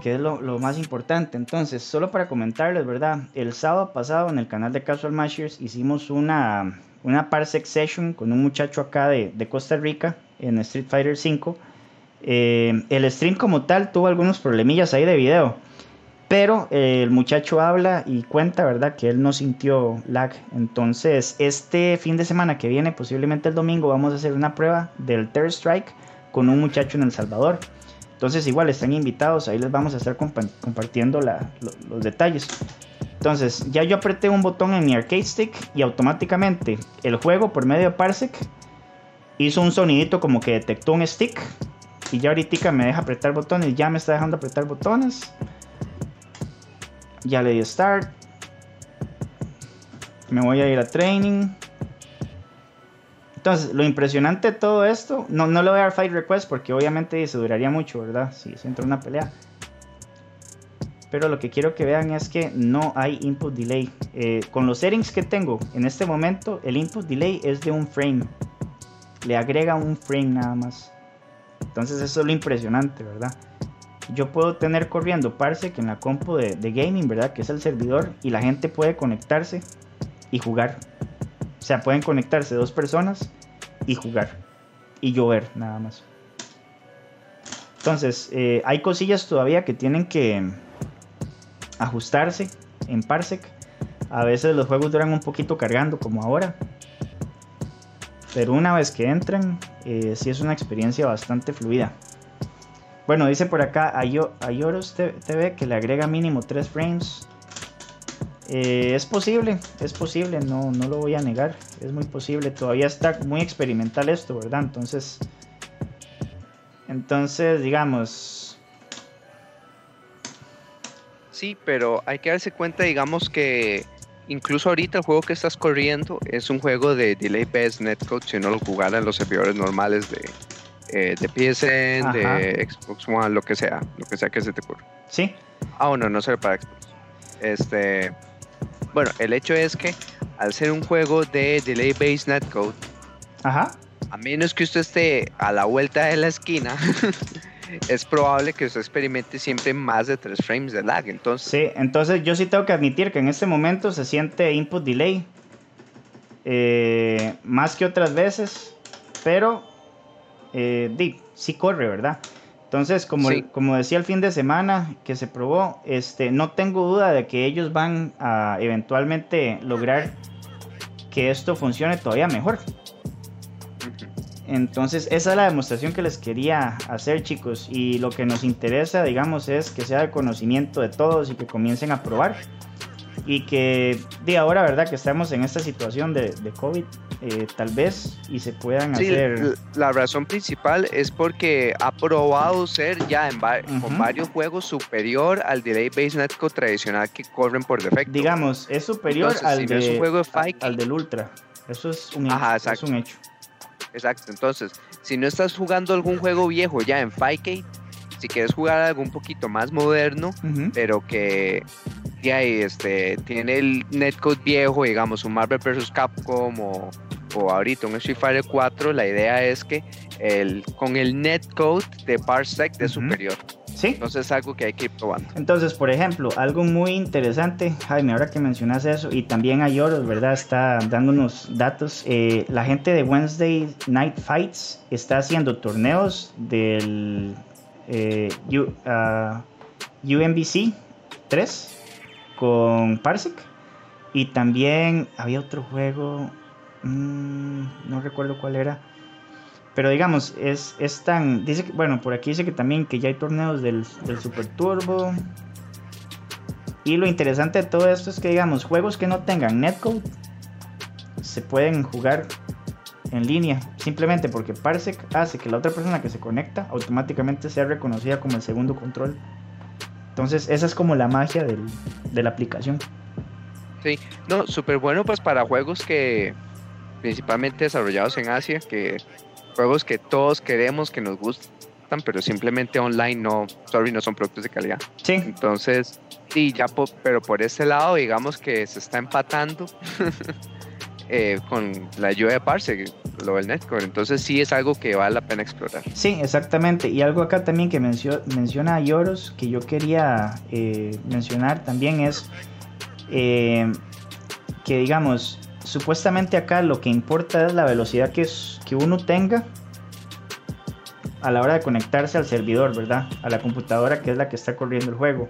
que es lo, más importante. Entonces, solo para comentarles, ¿verdad? El sábado pasado en el canal de Casual Mashers hicimos una, una parsec session con un muchacho acá de, Costa Rica en Street Fighter 5. Eh, el stream como tal tuvo algunos problemillas ahí de video. Pero eh, el muchacho habla y cuenta, ¿verdad? Que él no sintió lag. Entonces, este fin de semana que viene, posiblemente el domingo, vamos a hacer una prueba del Third Strike con un muchacho en El Salvador. Entonces igual están invitados, ahí les vamos a estar compartiendo los detalles. Entonces ya yo apreté un botón en mi arcade stick y automáticamente el juego por medio de Parsec hizo un sonidito como que detectó un stick y ya ahorita me deja apretar botones, ya me está dejando apretar botones. Ya le di start. Me voy a ir a training. Entonces, lo impresionante de todo esto, no, no le voy a dar fight request porque obviamente se duraría mucho, ¿verdad? Si se entra una pelea. Pero lo que quiero que vean es que no hay input delay. Eh, con los settings que tengo en este momento, el input delay es de un frame. Le agrega un frame nada más. Entonces eso es lo impresionante, ¿verdad? Yo puedo tener corriendo Parsec en la compu de, gaming, ¿verdad? Que es el servidor. Y la gente puede conectarse y jugar o sea, pueden conectarse dos personas y jugar. Y llover, nada más. Entonces, eh, hay cosillas todavía que tienen que ajustarse en Parsec. A veces los juegos duran un poquito cargando, como ahora. Pero una vez que entran, eh, sí es una experiencia bastante fluida. Bueno, dice por acá Ayoros TV que le agrega mínimo 3 frames eh, es posible, es posible, no, no lo voy a negar, es muy posible, todavía está muy experimental esto, ¿verdad? Entonces, entonces, digamos... Sí, pero hay que darse cuenta, digamos que incluso ahorita el juego que estás corriendo es un juego de Delay Based Netcode, si no lo jugara en los servidores normales de, eh, de PSN, de Xbox One, lo que sea, lo que sea que se te ocurra. Sí. Ah, no, no sirve para Xbox. Este, bueno, el hecho es que al ser un juego de Delay Based Netcode, Ajá. a menos que usted esté a la vuelta de la esquina, es probable que usted experimente siempre más de 3 frames de lag. Entonces, sí, entonces yo sí tengo que admitir que en este momento se siente input delay eh, más que otras veces, pero eh, sí corre, ¿verdad? Entonces, como, como decía el fin de semana que se probó, este, no tengo duda de que ellos van a eventualmente lograr que esto funcione todavía mejor. Entonces, esa es la demostración que les quería hacer, chicos. Y lo que nos interesa, digamos, es que sea de conocimiento de todos y que comiencen a probar y que de ahora, ¿verdad? Que estamos en esta situación de, de COVID, eh, tal vez, y se puedan sí, hacer... La razón principal es porque ha probado ser ya en con varios juegos superior al Delay Based Netcode tradicional que corren por defecto. Digamos, es superior al, de, juego de al del Ultra. Eso es un, es un hecho. Exacto, entonces, si no estás jugando algún juego viejo ya en 5K, si quieres jugar algo un poquito más moderno, pero que ya este, tiene el netcode viejo, digamos, un Marvel vs. Capcom o, o ahorita un Street Fighter 4, la idea es que el, con el netcode de Parsec de superior. Sí. Entonces es algo que hay que ir probando. Entonces, por ejemplo, algo muy interesante, Jaime, ahora que mencionas eso, y también a Yoros, ¿verdad? Está dándonos datos. Eh, la gente de Wednesday Night Fights está haciendo torneos del eh, UMBC 3 con Parsec. Y también había otro juego, mm, no recuerdo cuál era. Pero digamos, es, es tan. Dice que, bueno, por aquí dice que también que ya hay torneos del, del Super Turbo. Y lo interesante de todo esto es que, digamos, juegos que no tengan netcode se pueden jugar en línea, simplemente porque Parsec hace que la otra persona que se conecta automáticamente sea reconocida como el segundo control. Entonces, esa es como la magia de la aplicación. Sí, no, súper bueno pues para juegos que principalmente desarrollados en Asia, que juegos que todos queremos, que nos gustan, pero simplemente online no, sorry, no son productos de calidad. Sí. Entonces, sí, ya, pero por ese lado, digamos que se está empatando eh, con la ayuda de Parse, lo del Netcore. Entonces, sí es algo que vale la pena explorar. Sí, exactamente. Y algo acá también que menciona Yoros, que yo quería eh, mencionar también es eh, que, digamos, supuestamente acá lo que importa es la velocidad que, que uno tenga a la hora de conectarse al servidor, ¿verdad? A la computadora que es la que está corriendo el juego.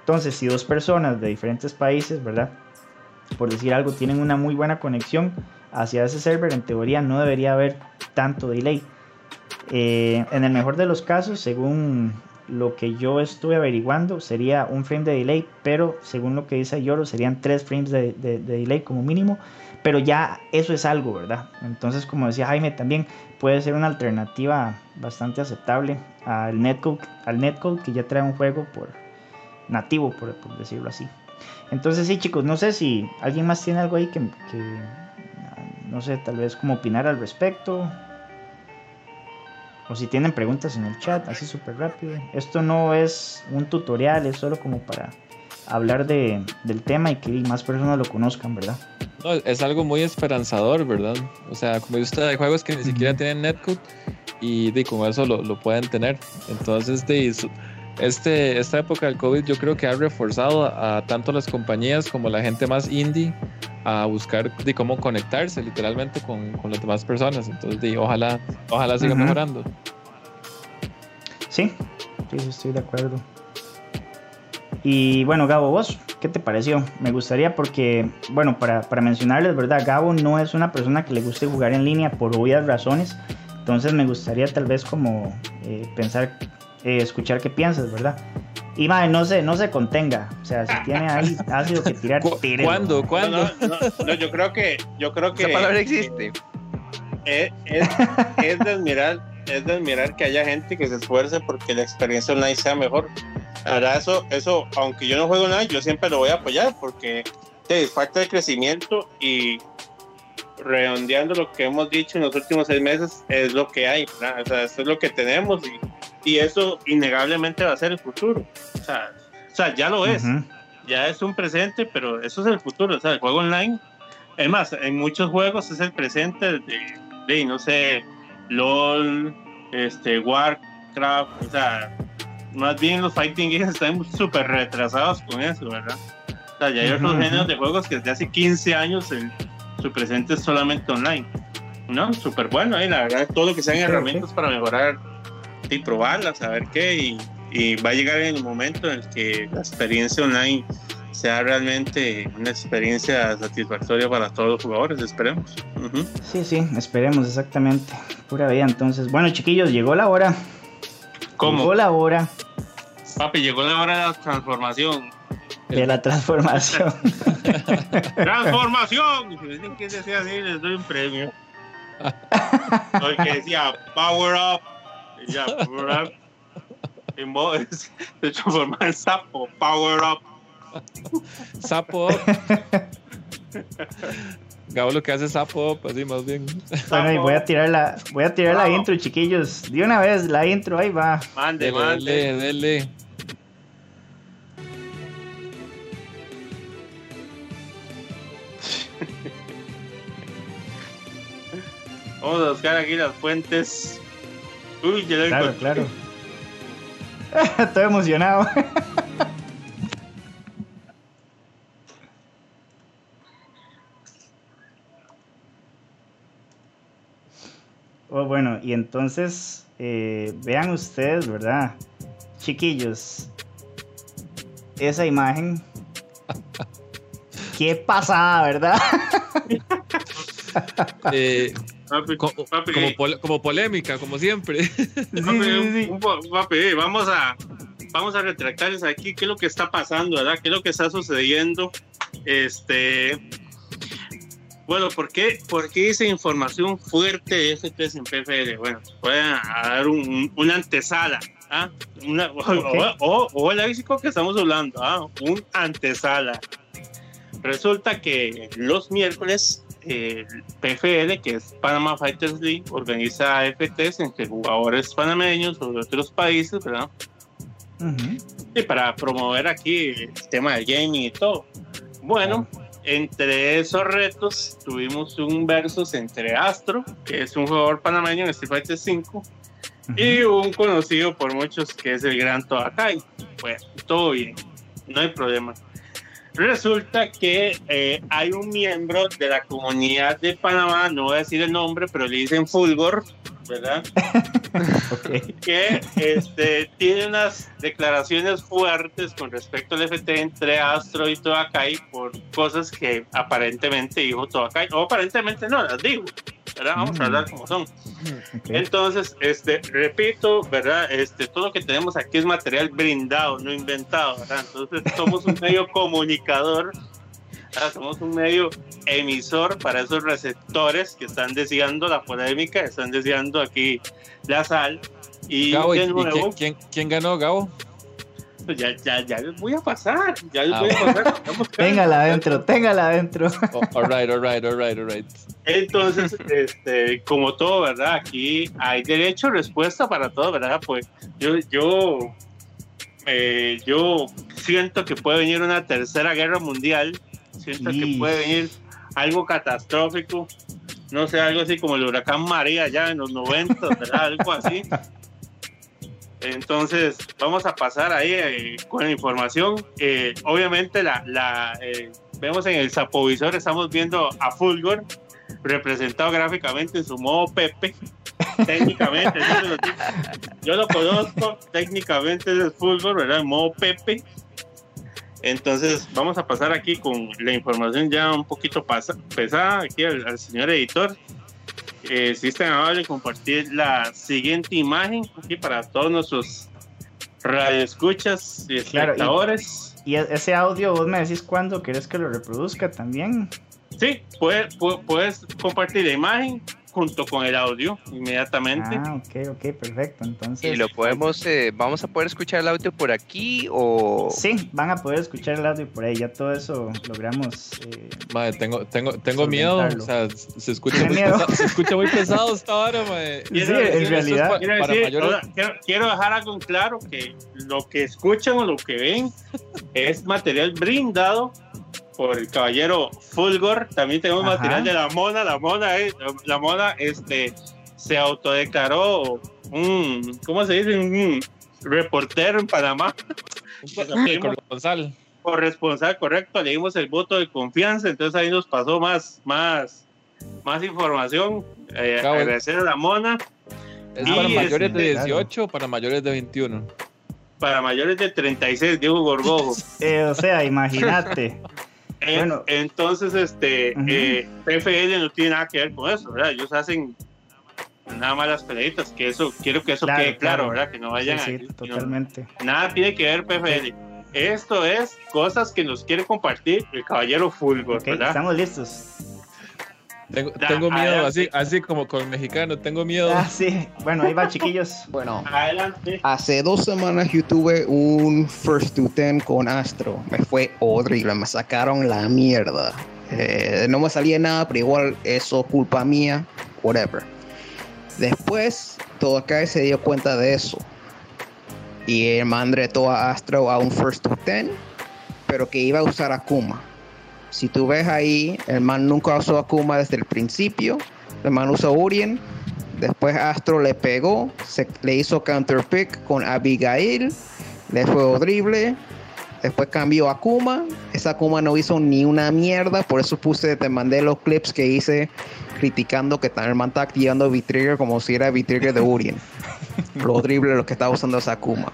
Entonces, si dos personas de diferentes países, ¿verdad? Por decir algo, tienen una muy buena conexión hacia ese server, en teoría no debería haber tanto delay. Eh, en el mejor de los casos, según lo que yo estuve averiguando, sería un frame de delay, pero según lo que dice Yoro, serían tres frames de, delay como mínimo. Pero ya eso es algo, ¿verdad? Entonces, como decía Jaime, también puede ser una alternativa bastante aceptable al netcode, al netcode que ya trae un juego por, nativo, por, decirlo así. Entonces sí, chicos, no sé si alguien más tiene algo ahí que, no sé, tal vez como opinar al respecto. O si tienen preguntas en el chat, así súper rápido. Esto no es un tutorial, es solo como para hablar de, del tema y que más personas lo conozcan, ¿verdad? No, es algo muy esperanzador, ¿verdad? O sea, como usted, hay juegos que ni siquiera tienen netcode y de, como eso lo, lo pueden tener. Entonces, de, este, esta época del COVID yo creo que ha reforzado a, tanto las compañías como la gente más indie a buscar de cómo conectarse literalmente con, con las demás personas. Entonces, de, ojalá, ojalá siga mejorando. Sí, sí, estoy de acuerdo. Y bueno, Gabo, vos, ¿qué te pareció? Me gustaría porque, bueno, para, para mencionarles, ¿verdad? Gabo no es una persona que le guste jugar en línea por obvias razones. Entonces me gustaría tal vez como eh, pensar eh, escuchar qué piensas, ¿verdad? Y madre, no se, no se contenga. O sea, si tiene ahí ácido que tirar, tire. ¿Cuándo? ¿Cuándo? No, yo creo que. Yo creo que. Esa palabra existe. Es, es, de admirar, es de admirar que haya gente que se esfuerce porque la experiencia online sea mejor. Ahora, eso, eso, aunque yo no juego nada, yo siempre lo voy a apoyar porque te falta de crecimiento y redondeando lo que hemos dicho en los últimos seis meses, es lo que hay. O sea, esto es lo que tenemos y y eso innegablemente va a ser el futuro. O sea, o sea ya lo es. Ya es un presente, pero eso es el futuro. O sea, el juego online, es más, en muchos juegos es el presente de, de no sé, LOL, este, Warcraft, o sea, más bien los fighting games están súper retrasados con eso, ¿verdad? O sea, ya hay otros géneros de juegos que desde hace 15 años su presente es solamente online. ¿No? Súper bueno, y la verdad, todo lo que sean herramientas para mejorar y probarla, saber qué, y, y, va a llegar el momento en el que la experiencia online sea realmente una experiencia satisfactoria para todos los jugadores, esperemos. Sí, sí, esperemos, exactamente. Pura vida, entonces. Bueno, chiquillos, llegó la hora. ¿Cómo? Llegó la hora. Papi, llegó la hora de la transformación. De la transformación. ¡Transformación! Si me dicen que se así, les doy un premio. Porque decía Power Up ya, power up. En modo de transformar en sapo. Power up. Sapo Gabo lo que hace sapo así más bien. Bueno, y voy a tirar la, voy a tirar la intro, chiquillos. De una vez la intro, ahí va. Mande, dele, mande. Dele, dele. Vamos a buscar aquí las fuentes Uy, ya Claro, claro. Estoy emocionado. oh, bueno, y entonces, eh, vean ustedes, ¿verdad? chiquillos, esa imagen. Qué pasada, ¿verdad? Eh, como, polémica, como siempre. vamos a vamos a retractarles aquí qué es lo que está pasando, ¿verdad? ¿Qué es lo que está sucediendo? Este, bueno, ¿por qué, ¿por qué esa información fuerte de FTS en PFL? Bueno, voy a dar una antesala, ¿ah? Una, o, o, el físico que estamos hablando, ¿ah? Un antesala. Resulta que los miércoles el PFL, que es Panama Fighters League, organiza FTs entre jugadores panameños o de otros países, ¿verdad? Y para promover aquí el tema del gaming y todo. Bueno, entre esos retos tuvimos un versus entre Astro, que es un jugador panameño en Street Fighter 5, y un conocido por muchos que es el Gran Toakai. Bueno, todo bien, no hay problema. Resulta que eh, hay un miembro de la comunidad de Panamá, no voy a decir el nombre, pero le dicen Fulgor, ¿verdad? Que este, tiene unas declaraciones fuertes con respecto al FT entre Astro y Toakai por cosas que aparentemente dijo Toakai, o aparentemente no, las digo. Vamos a hablar como son. Entonces, este, repito, ¿verdad? Este, todo lo que tenemos aquí es material brindado, no inventado, ¿verdad? Entonces, somos un medio comunicador, somos un medio emisor para esos receptores que están deseando la polémica, están deseando aquí la sal. Y, de nuevo, quién, quién ganó, Gabo? pues ya, ya, ya les voy a pasar, ya les voy a ah, pasar. téngala adentro, téngala adentro. Oh, all right, all right, all right, all right. Entonces, este, como todo, ¿verdad? Aquí hay derecho a respuesta para todo, ¿verdad? Pues yo, yo, eh, yo siento que puede venir una tercera guerra mundial, siento que puede venir algo catastrófico, no sé, algo así como el huracán María ya en los 90, ¿verdad? Algo así. Entonces, vamos a pasar ahí eh, con la información. Eh, obviamente, la, eh, vemos en el sapovisor, estamos viendo a Fulgor representado gráficamente en su modo Pepe. Técnicamente, yo, lo, conozco, técnicamente es Fulgor, ¿verdad? En modo Pepe. Entonces, vamos a pasar aquí con la información ya un poquito pesada aquí al señor editor eh, si es tan amable compartir la siguiente imagen aquí para todos nuestros radioescuchas y espectadores. y, ese audio, vos me decís cuándo querés que lo reproduzca también. Sí, puedes, puedes compartir la imagen junto con el audio inmediatamente. Ah, ok, ok, perfecto. Entonces. ¿Y lo podemos, eh, vamos a poder escuchar el audio por aquí o.? Sí, van a poder escuchar el audio por ahí. Ya todo eso logramos. Eh, madre, tengo, tengo, tengo miedo. O sea, se escucha, muy pesado, se escucha muy pesado esta hora, madre. Sí, en realidad. quiero, dejar algo claro: que lo que escuchan o lo que ven es material brindado por el caballero Fulgor. También tenemos material de la mona. La mona, es, la mona este, se autodeclaró un, ¿cómo se dice? Un reportero en Panamá. corresponsal. Corresponsal, correcto. Le dimos el voto de confianza, entonces ahí nos pasó más, más, más información. Eh, agradecer a la mona. ¿Es para mayores de 18 o para mayores de 21? Para mayores de 36, Diego Gorgojo. Eh, o sea, imagínate. bueno, entonces, este, eh, PFL no tiene nada que ver con eso, ¿verdad? Ellos hacen nada más las peleitas, que eso, quiero que eso quede claro, ¿verdad? Que no vayan sí, totalmente. nada tiene que ver PFL. Esto es cosas que nos quiere compartir el caballero Fulgor, ¿verdad? Estamos listos. Tengo, miedo, así, así como con el mexicano, tengo miedo. Ah, sí. Bueno, ahí va, chiquillos. Bueno, adelante. Hace dos semanas yo tuve un First to Ten con Astro. Me fue horrible, me sacaron la mierda. Eh, no me salía nada, pero igual eso culpa mía, whatever. Después, todo acá se dio cuenta de eso. Y mandé todo a Astro a un First to Ten, pero que iba a usar Akuma si tú ves ahí, el man nunca usó Akuma desde el principio. El man usó Urien. Después Astro le pegó. Se, le hizo counterpick con Abigail. Le fue horrible. Después cambió a Akuma. Esa Akuma no hizo ni una mierda. Por eso puse, te mandé los clips que hice criticando que el man está activando V-Trigger como si era V-Trigger de Urien. lo horrible lo que estaba usando esa Akuma.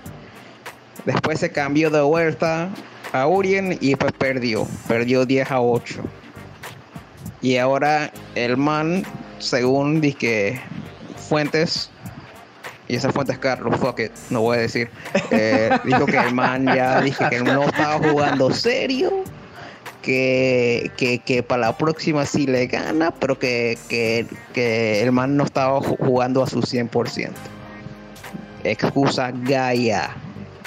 Después se cambió de vuelta a Urien y pues perdió. Perdió 10 a 8. Y ahora el man, según dije fuentes, y esa fuente es Carlos, fuck it, no voy a decir, eh, dijo que el man ya dije que no estaba jugando serio. Que, que, para la próxima sí le gana, pero que, que el man no estaba jugando a su 100%. Excusa Gaia.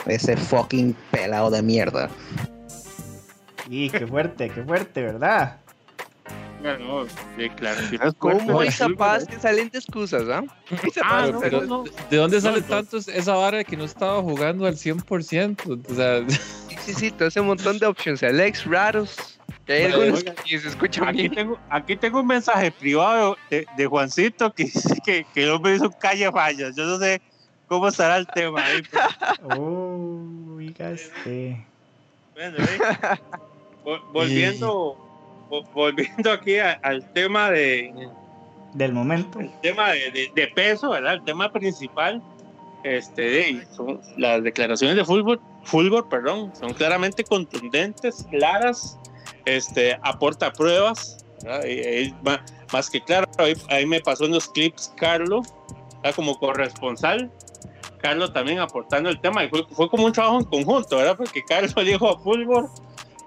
Ese fucking pelado de mierda. Y qué fuerte, qué fuerte, ¿verdad? No, claro. ¿Cómo es capaz que salen de excusas, ah? ah ¿De dónde sale tanto esa vara de que no estaba jugando al 100%? O sea... Sí, sí, todo ese montón de opciones. Alex, raros. hay algunos que se escuchan aquí Tengo, aquí tengo un mensaje privado de, de Juancito que dice que, que el hombre hizo calle fallas. Yo no sé cómo estará el tema ahí. Oh, este. Bueno, ¿eh? volviendo, volviendo aquí al tema de del momento. El tema de, de, peso, ¿verdad? El tema principal, este, son las declaraciones de fútbol, fútbol, perdón, son claramente contundentes, claras, este, aporta pruebas, más, que claro, ahí, me pasó en los clips Carlos, como corresponsal, Carlos también aportando el tema, y fue, fue, como un trabajo en conjunto, ¿verdad? Porque Carlos dijo a fútbol,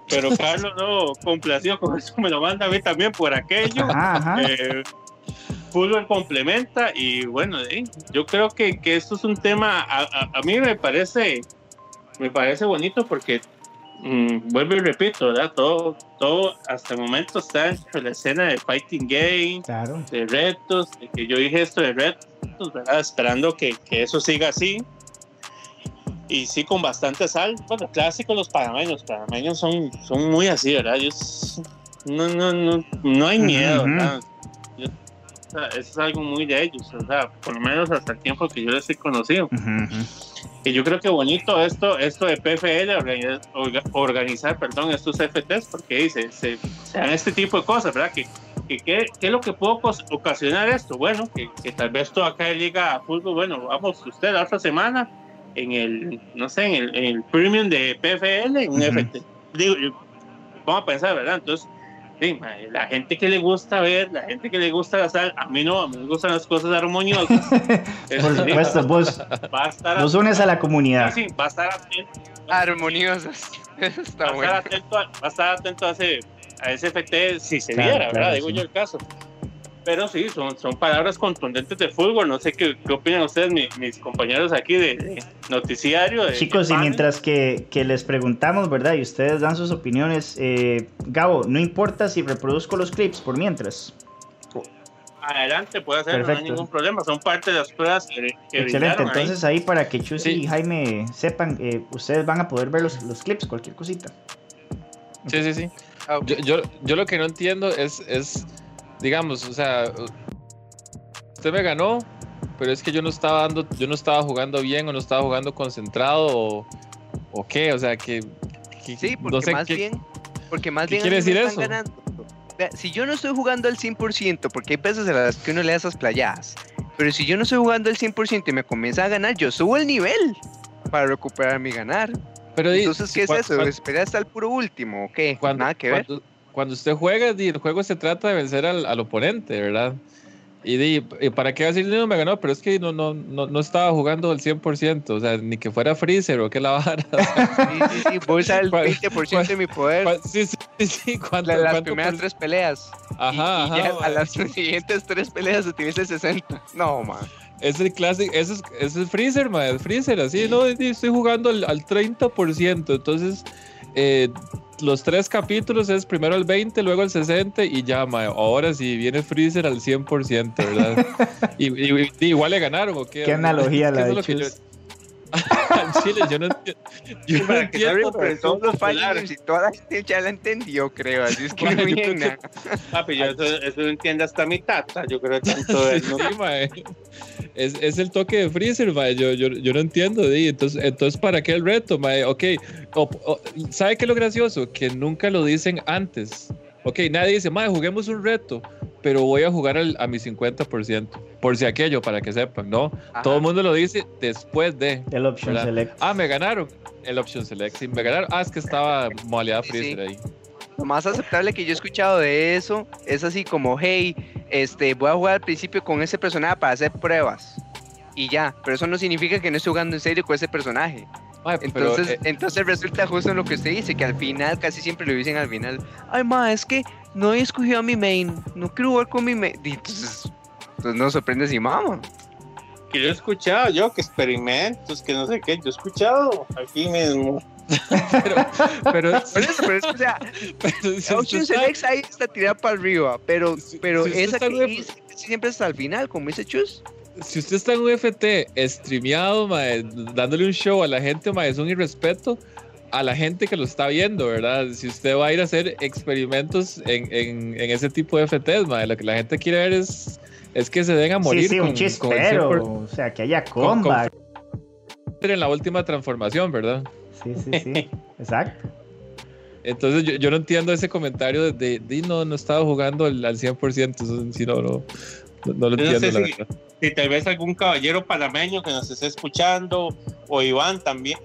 pero Carlos no complació con eso, me lo manda a mí también por aquello. Eh, fútbol complementa y bueno, eh, yo creo que, que, esto es un tema, a, a, mí me parece, me parece bonito porque mm, vuelvo y repito, ¿verdad? Todo, todo hasta el momento está en la escena de fighting game, de retos, de que yo dije esto de retos, ¿verdad? Esperando que, que, eso siga así. Y sí, con bastante sal. Bueno, clásico los panameños. Panameños son, son muy así, ¿verdad? Ellos no, no, no, no hay miedo, ¿verdad? eso es algo muy de ellos, o sea, por lo menos hasta el tiempo que yo les he conocido. Y yo creo que bonito esto, esto de PFL, organizar, perdón, estos FTs, porque dice, se, dan este tipo de cosas, ¿verdad? Que, que, ¿Qué es lo que puede ocasionar esto? Bueno, que, que tal vez todo acá liga a fútbol, bueno, vamos usted la otra semana en el, no sé, en el, en el premium de PFL, en un FT. Digo, vamos a pensar, ¿verdad? Entonces, sí, la gente que le gusta ver, la gente que le gusta la sal, a mí no, a mí me gustan las cosas armoniosas. Por supuesto, vos, va a estar vos unes a la comunidad. Sí, va a estar atento. Armoniosas. Está va, a estar atento a, va a estar atento a ese, a ese FT si se diera, ¿verdad? Digo yo el caso. Pero sí, son, son palabras contundentes de fútbol. No sé qué, qué opinan ustedes, mis compañeros aquí de, noticiario. Chicos, y mientras que, que, les preguntamos, ¿verdad? Y ustedes dan sus opiniones, eh, Gabo, no importa si reproduzco los clips por mientras. Adelante, puede hacer, no hay ningún problema. Son parte de las pruebas que, Excelente, entonces ahí. para que Chus y Jaime sepan, eh, ustedes van a poder ver los, los clips, cualquier cosita. Sí, sí, sí. Yo, yo, yo, lo que no entiendo es, es digamos, o sea, usted me ganó, pero es que yo no estaba dando, yo no estaba jugando bien o no estaba jugando concentrado o, qué, o sea, que, sí, porque más bien, porque más bien quiere decir eso? si yo no estoy jugando al 100%, porque hay veces en las que uno le da esas playadas, pero si yo no estoy jugando al 100% y me comienza a ganar, yo subo el nivel para recuperar mi ganar. Pero Entonces, ¿qué es eso? ¿Esperar hasta el puro último o qué? Nada que ver cuando usted juega, el juego se trata de vencer al, oponente, ¿verdad? Y, para qué decir no me ganó, pero es que no, no, no, estaba jugando al 100%, o sea, ni que fuera Freezer o que la vara. sí, sí, sí, voy a usar el 20% de mi poder. sí, sí, sí. ¿cuánto, las primeras tres peleas. Ajá, ajá. a las siguientes tres peleas utiliza el 60. No, man. Es el clásico, ese es, es Freezer, man, el Freezer, así, no, estoy jugando al, al 30%, entonces eh, los tres capítulos es primero el 20, luego el 60 y ya, ahora sí viene Freezer al 100%, ¿verdad? y, igual le ganaron, ¿o qué? ¿Qué analogía la de Al Chile, yo no entiendo. Yo no entiendo. Pero todos los fallos y toda la gente ya la entendió, creo. Así es que no viene Papi, yo eso, eso lo entiende hasta mi tata. Yo creo que tanto es, ¿no? es, es, el toque de Freezer, mae. Yo, yo, yo no entiendo. ¿sí? Entonces, entonces, ¿para qué el reto, mae? Ok. ¿Sabe qué es lo gracioso? Que nunca lo dicen antes. Ok, nadie dice, mae, juguemos un reto, pero voy a jugar al, a mi 50%. por si aquello, para que sepan, ¿no? Todo el mundo lo dice después de. El option select. Ah, me ganaron. El option select, sí, me ganaron. Ah, es que estaba modalidad freezer ahí. Lo más aceptable que yo he escuchado de eso es así como, hey, este, voy a jugar al principio con ese personaje para hacer pruebas. Y ya, pero eso no significa que no esté jugando en serio con ese personaje. Entonces, eh, entonces resulta justo en lo que usted dice, que al final, casi siempre lo dicen al final, ay ma, es que no he escogido a mi main, no quiero jugar con mi main. entonces, entonces no sorprende si mamá. Que yo he escuchado, yo que experimentos, que no sé qué, yo he escuchado aquí mismo pero, pero, por eso, pero es, o sea, Ocean Select ahí está tirada para arriba, pero, pero esa que siempre está al final, como dice Chus. Si usted está en un FT streameado, dándole un show a la gente, es un irrespeto a la gente que lo está viendo, ¿verdad? Si usted va a ir a hacer experimentos en, en, en ese tipo de FTs, lo que la gente quiere ver es, es que se den a morir. Sí, sí, un chispero, o sea, que haya combat. en la última transformación, ¿verdad? Sí, sí, sí. Exacto. Entonces yo, yo, no entiendo ese comentario de, de, no, no estaba jugando al, 100%, si no, no, no, lo entiendo. la si, si, tal vez algún caballero panameño que nos esté escuchando o Iván también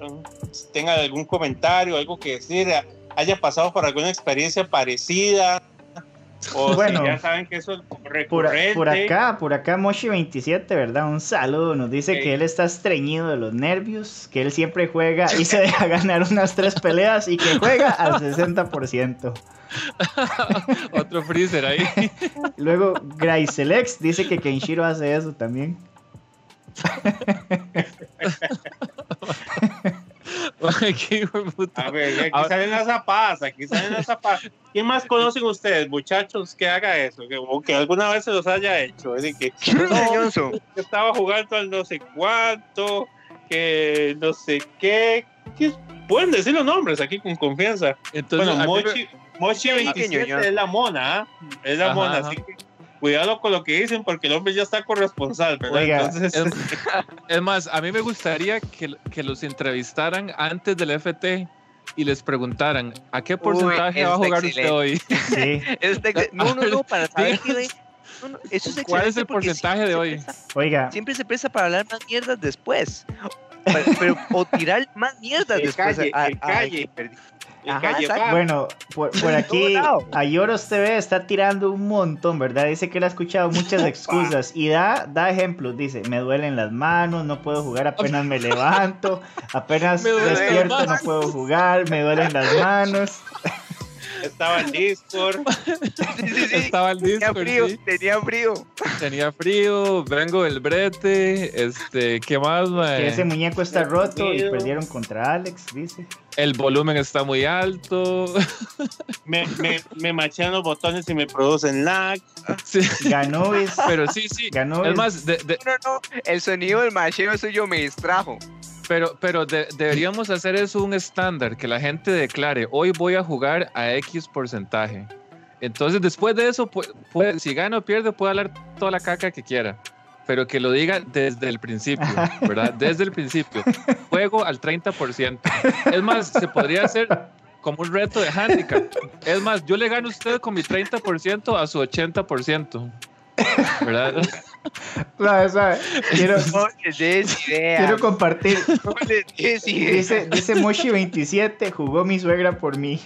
tenga algún comentario, algo que decir, haya pasado por alguna experiencia parecida o bueno, ya saben que eso es recurrente. Por, acá, por acá Moshi27, ¿verdad? Un saludo. Nos dice que él está estreñido de los nervios, que él siempre juega y se deja ganar unas tres peleas y que juega al 60%. Otro freezer ahí. Luego Graiselex dice que Kenshiro hace eso también. A ver, aquí salen las zapadas, aquí salen las zapadas. ¿Quién más conocen ustedes, muchachos, que haga eso? Que, o que alguna vez se los haya hecho. Es decir, que, no, estaba jugando al no sé cuánto, que no sé qué. pueden decir los nombres aquí con confianza. Entonces, bueno, Mochi, Mochi 27 es la mona, ¿ah? es la mona, así que cuidado con lo que dicen porque el hombre ya está corresponsal, ¿verdad? es, más, a mí me gustaría que, que, los entrevistaran antes del FT y les preguntaran ¿a qué porcentaje va a jugar usted hoy? Sí. no, no, no, para saber qué eso es ¿Cuál es el porcentaje de hoy? Oiga. Siempre se presta para hablar más mierdas después. Pero, o tirar más mierdas después. Calle, a, calle. Bueno, por, aquí a Yoros TV está tirando un montón, ¿verdad? Dice que él ha escuchado muchas excusas y da, da ejemplos. Dice, me duelen las manos, no puedo jugar, apenas me levanto, apenas despierto, no puedo jugar, me duelen las manos. Estaba en Discord. Estaba en Discord. Tenía frío, tenía frío. Tenía frío, vengo del brete. Este, ¿qué más, Que ese muñeco está roto y perdieron contra Alex, dice. El volumen está muy alto. Me, me, me machean los botones y me producen lag. Sí. Ganó, Pero sí, sí. Ganó. Es más, de, No, no, el sonido del macheo suyo me distrajo. Pero, pero deberíamos hacer eso un estándar, que la gente declare, hoy voy a jugar a X porcentaje. Entonces, después de eso, si gana o pierde, puede hablar toda la caca que quiera. Pero que lo diga desde el principio, ¿verdad? Desde el principio. Juego al 30%. Es más, se podría hacer como un reto de handicap. Es más, yo le gano a usted con mi 30% a su 80%. ¿Verdad? Quiero, quiero compartir. Dice, dice Moshi27, jugó mi suegra por mí.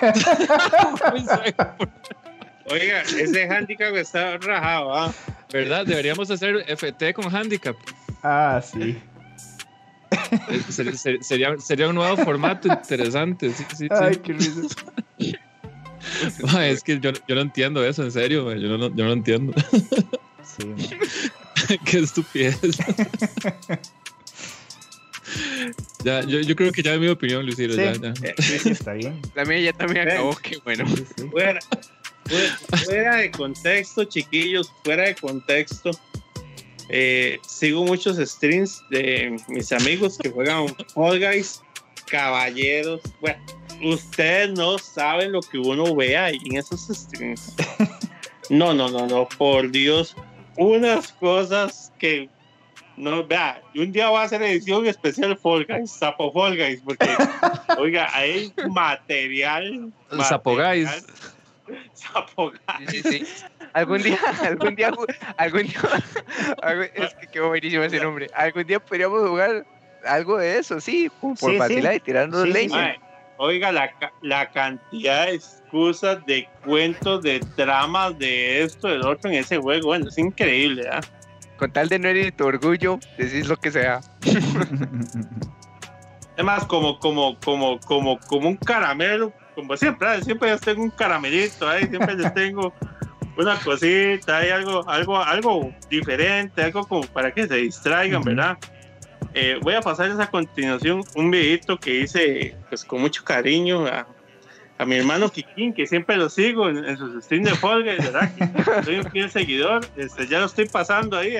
Oiga, ese handicap está rajado, ¿ah? ¿Verdad? Deberíamos hacer FT con handicap. Ah, sí. Sería, sería un nuevo formato interesante. Sí, sí, Ay, qué risa. es que yo, yo, no entiendo eso, en serio, yo no, yo no entiendo. Sí, Qué estupidez. ya, yo, yo, creo que ya es mi opinión, Lucero. Sí, ya, ya. sí, está bien. La mía ya también acabó, qué bueno. Fuera, fuera, de contexto, chiquillos, fuera de contexto. Eh, sigo muchos streams de mis amigos que juegan Fall Guys, caballeros. Bueno, ustedes no saben lo que uno ve ahí en esos streams. No, no, no, no, por Dios. Unas cosas que no, vea, un día va a hacer edición especial Fall Guys, Sapo Fall Guys, porque, oiga, hay material. Sapo Guys. Sapo Guys. algún día, algún día, algún día, es que quedó buenísimo ese nombre. Algún día podríamos jugar algo de eso, sí, por sí, vacilar y tirarnos leña. Oiga, la, la cantidad de excusas, de cuentos, de tramas, de esto, del otro en ese juego, bueno, es increíble, ¿ah? Con tal de no herir tu orgullo, decís lo que sea. Además, como, como, como, como, como un caramelo, como siempre, siempre yo tengo un caramelito ahí, siempre les tengo una cosita, hay algo, algo, algo diferente, algo como para que se distraigan, ¿verdad? Eh, voy a pasarles a continuación un videito que hice pues con mucho cariño a, a mi hermano Kikín, que siempre lo sigo en, sus streams de Fall ¿verdad? soy un fiel seguidor, este, ya lo estoy pasando ahí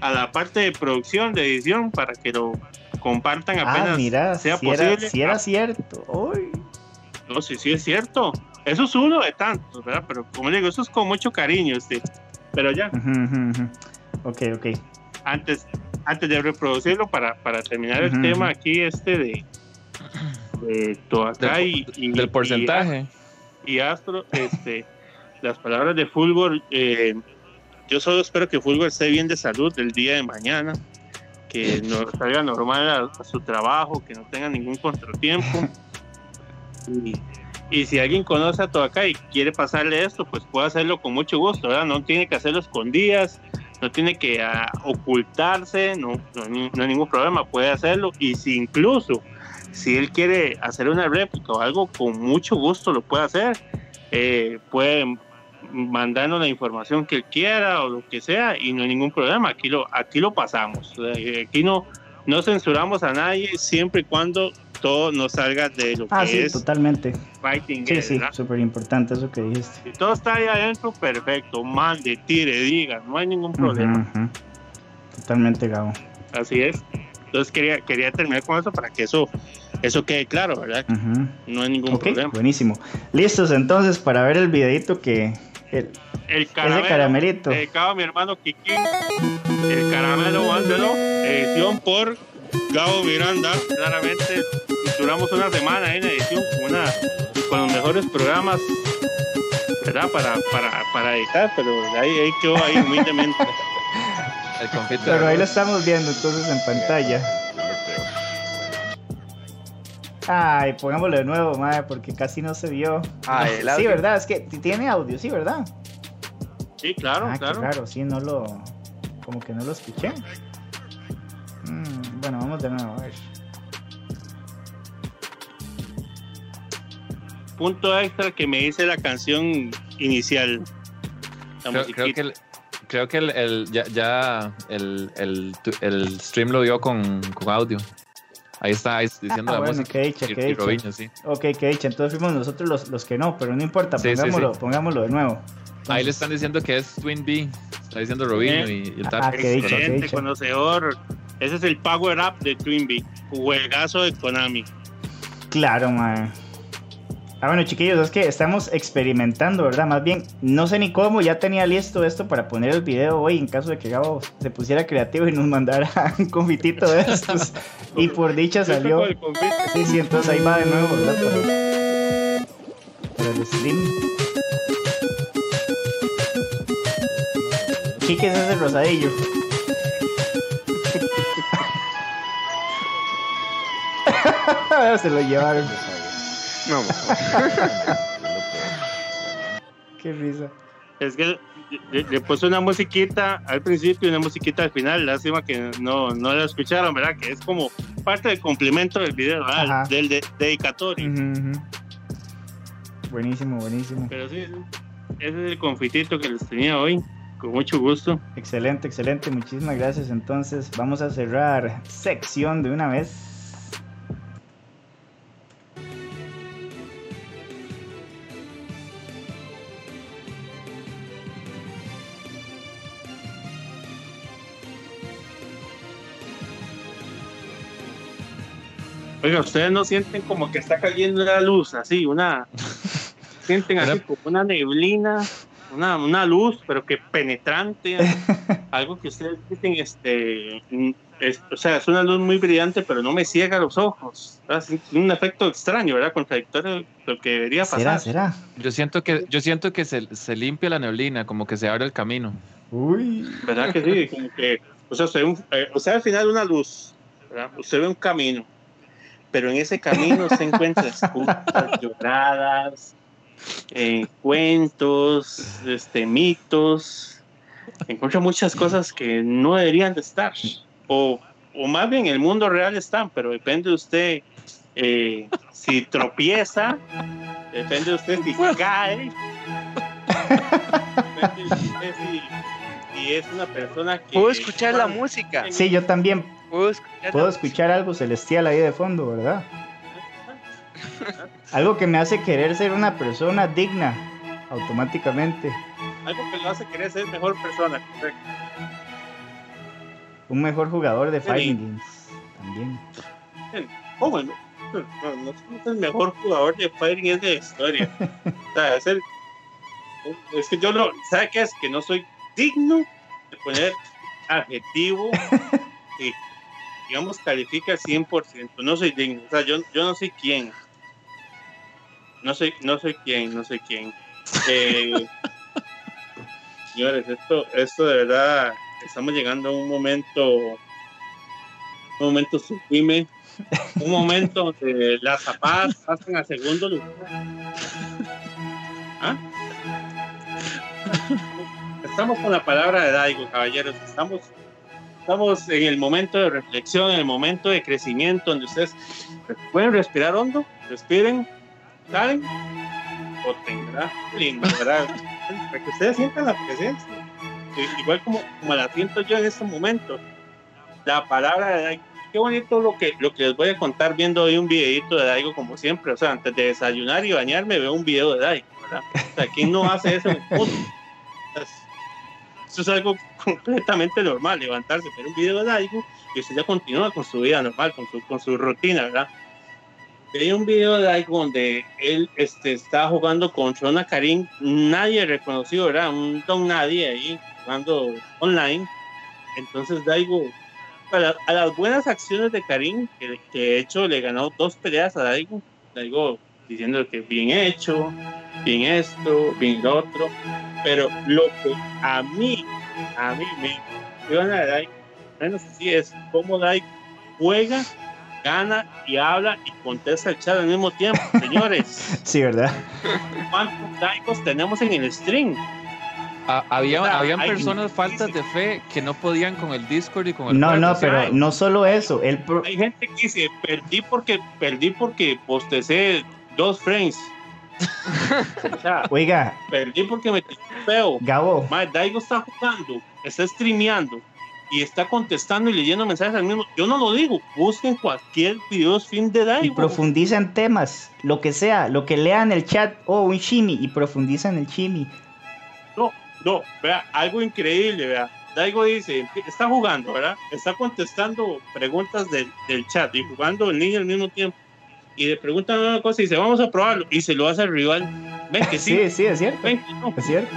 a la parte de producción, de edición, para que lo compartan ah, apenas mira, sea si posible. Era, si era cierto. No, sí, sí es cierto. Eso es uno de tantos, ¿verdad? Pero como digo, eso es con mucho cariño, este. Pero ya. Ok, ok. Antes, antes de reproducirlo, para, para terminar el tema aquí, este de, de acá y, del porcentaje. Y, Astro, este, las palabras de Fulgor, eh, yo solo espero que Fulgor esté bien de salud el día de mañana que no salga normal a, su trabajo, que no tenga ningún contratiempo. Y, si alguien conoce a todo acá y quiere pasarle esto, pues puede hacerlo con mucho gusto, ¿verdad? No tiene que hacerlo escondidas, no tiene que ah, ocultarse, no, no, hay ningún problema, puede hacerlo. Y si incluso, si él quiere hacer una réplica o algo, con mucho gusto lo puede hacer. Eh, puede mandarnos la información que él quiera o lo que sea y no hay ningún problema, aquí lo, aquí lo pasamos, aquí no, no censuramos a nadie siempre y cuando todo nos salga de lo ah, que sí, es totalmente. Fighting sí, sí, súper importante eso que dijiste. Si todo está ahí adentro, perfecto, mande, tire, diga, no hay ningún problema. Totalmente, Gabo. Así es. Entonces quería, quería terminar con eso para que eso, eso quede claro, ¿verdad? No hay ningún problema. Buenísimo. Listos entonces para ver el videito que, el, el caramelo, caramelito. Dedicado a mi hermano Kiki. El caramelo Vándelo. Edición por Gabo Miranda. Claramente duramos una semana en edición con, una, con los mejores programas. ¿Verdad? Para, para, para editar, pero ahí, ahí quedó ahí humildemente. pero ahí lo estamos viendo entonces en pantalla. Ay, pongámoslo de nuevo, madre, porque casi no se vio. Ah, sí, ¿verdad? Es que tiene audio, sí, ¿verdad? Sí, claro, ah, claro. Claro, sí, no lo. Como que no lo escuché. Mm, bueno, vamos de nuevo, a ver. Punto extra que me dice la canción inicial. creo, que el, creo que el, ya, ya el, el, stream lo vio con, con audio. Ahí está diciendo ah, la música. Que hecha, que hecha. sí. Ok, que hecha. Entonces fuimos nosotros los, los que no, pero no importa, pongámoslo, pongámoslo de nuevo. Ahí le están diciendo que es Twin B. Está diciendo Robinho y, el Ah, que Excelente, conocedor. Ese es el power up de Twin B. Juegazo de Konami. Claro, man. Ah, bueno, chiquillos, es que estamos experimentando, ¿verdad? Más bien, no sé ni cómo, ya tenía listo esto para poner el video hoy en caso de que Gabo se pusiera creativo y nos mandara un confitito de estos. y por dicha salió. Sí, sí, entonces ahí va de nuevo, ¿verdad? Para, el stream. Es ese rosadillo. se lo llevaron. No. Qué risa. Es que le, puse una musiquita al principio y una musiquita al final. Lástima que no, no la escucharon, ¿verdad? Que es como parte del complemento del video, Del dedicatorio. Buenísimo, buenísimo. Pero sí, ese es el confitito que les tenía hoy. Con mucho gusto. Excelente, excelente. Muchísimas gracias. Entonces, vamos a cerrar sección de una vez. Oiga, ustedes no sienten como que está cayendo la luz, así, una. sienten así como una neblina, una, una luz, pero que penetrante. algo que ustedes dicen, este, o sea, es una luz muy brillante, pero no me ciega los ojos. Es un efecto extraño, ¿verdad? Contradictorio lo que debería pasar. ¿Será, Yo siento que, yo siento que se, se, limpia la neblina, como que se abre el camino. Uy. ¿Verdad que sí? Como que, o sea, usted, eh, o sea al final una luz, ¿verdad? Usted ve un camino, pero en ese camino se encuentra esculturas lloradas, eh, cuentos, este, mitos, encuentra muchas cosas que no deberían de estar o, o más bien el mundo real están, pero depende de usted eh, si tropieza, depende de usted si cae, depende de usted si, es una persona que... Puedo escuchar la música. Sí, yo también. Puedo escuchar, algo celestial ahí de fondo, ¿verdad? algo que me hace querer ser una persona digna automáticamente. Algo que lo hace querer ser mejor persona, correcto un mejor jugador de Fighting Games también. ¿Cómo no? No, no, es el mejor jugador de Fighting Games de la historia. o sea, es, el, es que yo no, ¿sabe qué es? Que no soy digno de poner adjetivo que, digamos, califica al 100%. No soy digno. O sea, yo, yo no soy quién. No soy, no soy quién, no soy quién. Eh, señores, esto, esto de verdad estamos llegando a un momento, un momento sublime, un momento donde las zapatas pasan a segundo lugar. ¿Ah? Estamos con la palabra de Daigo, caballeros. Estamos, estamos en el momento de reflexión, en el momento de crecimiento, donde ustedes pueden respirar hondo, respiren, salen, o tendrá ¿verdad? Para que ustedes sientan la presencia igual como, como la siento yo en este momento. La palabra de Daigo, qué bonito lo que, lo que les voy a contar viendo hoy un videito de Daigo como siempre. O sea, antes de desayunar y bañarme veo un video de Daigo, ¿verdad? O sea, ¿quién no hace eso en el? Eso es algo completamente normal, levantarse, ver un video de Daigo y usted ya continúa con su vida normal, con su, con su rutina, ¿verdad? Veía un video de Daigo donde él este, estaba jugando con Shona Karim, nadie reconocido, ¿verdad? Un don nadie ahí, jugando online. Entonces Daigo, a las buenas acciones de Karim, que, de hecho le ganó dos peleas a Daigo, Daigo diciendo que bien hecho, bien esto, bien lo otro, pero lo que a mí, a mí me impresiona de menos así es cómo Daigo juega gana y habla y contesta el chat al mismo tiempo, señores. sí, ¿verdad? ¿Cuántos daicos tenemos en el stream? había, habían personas faltas de fe que no podían con el Discord y con el No, no, pero no solo eso. El Hay gente que dice, perdí porque, perdí porque postecé dos frames. Oiga. Perdí porque me feo. Gabo. Daigo está jugando, está streameando y está contestando y leyendo mensajes al mismo. Yo no lo digo, busquen cualquier video fin de Daigo. Y profundizan temas, lo que sea, lo que lean el chat o oh, un shimi y profundizan el shimi. No, no, vea, algo increíble, vea. Daigo dice, está jugando, ¿verdad? Está contestando preguntas del, chat y jugando el niño al mismo tiempo. Y le preguntan una cosa y dice, vamos a probarlo. Y se lo hace al rival. Ven que sí. Sí, sí, es cierto. Ven que no. Es cierto.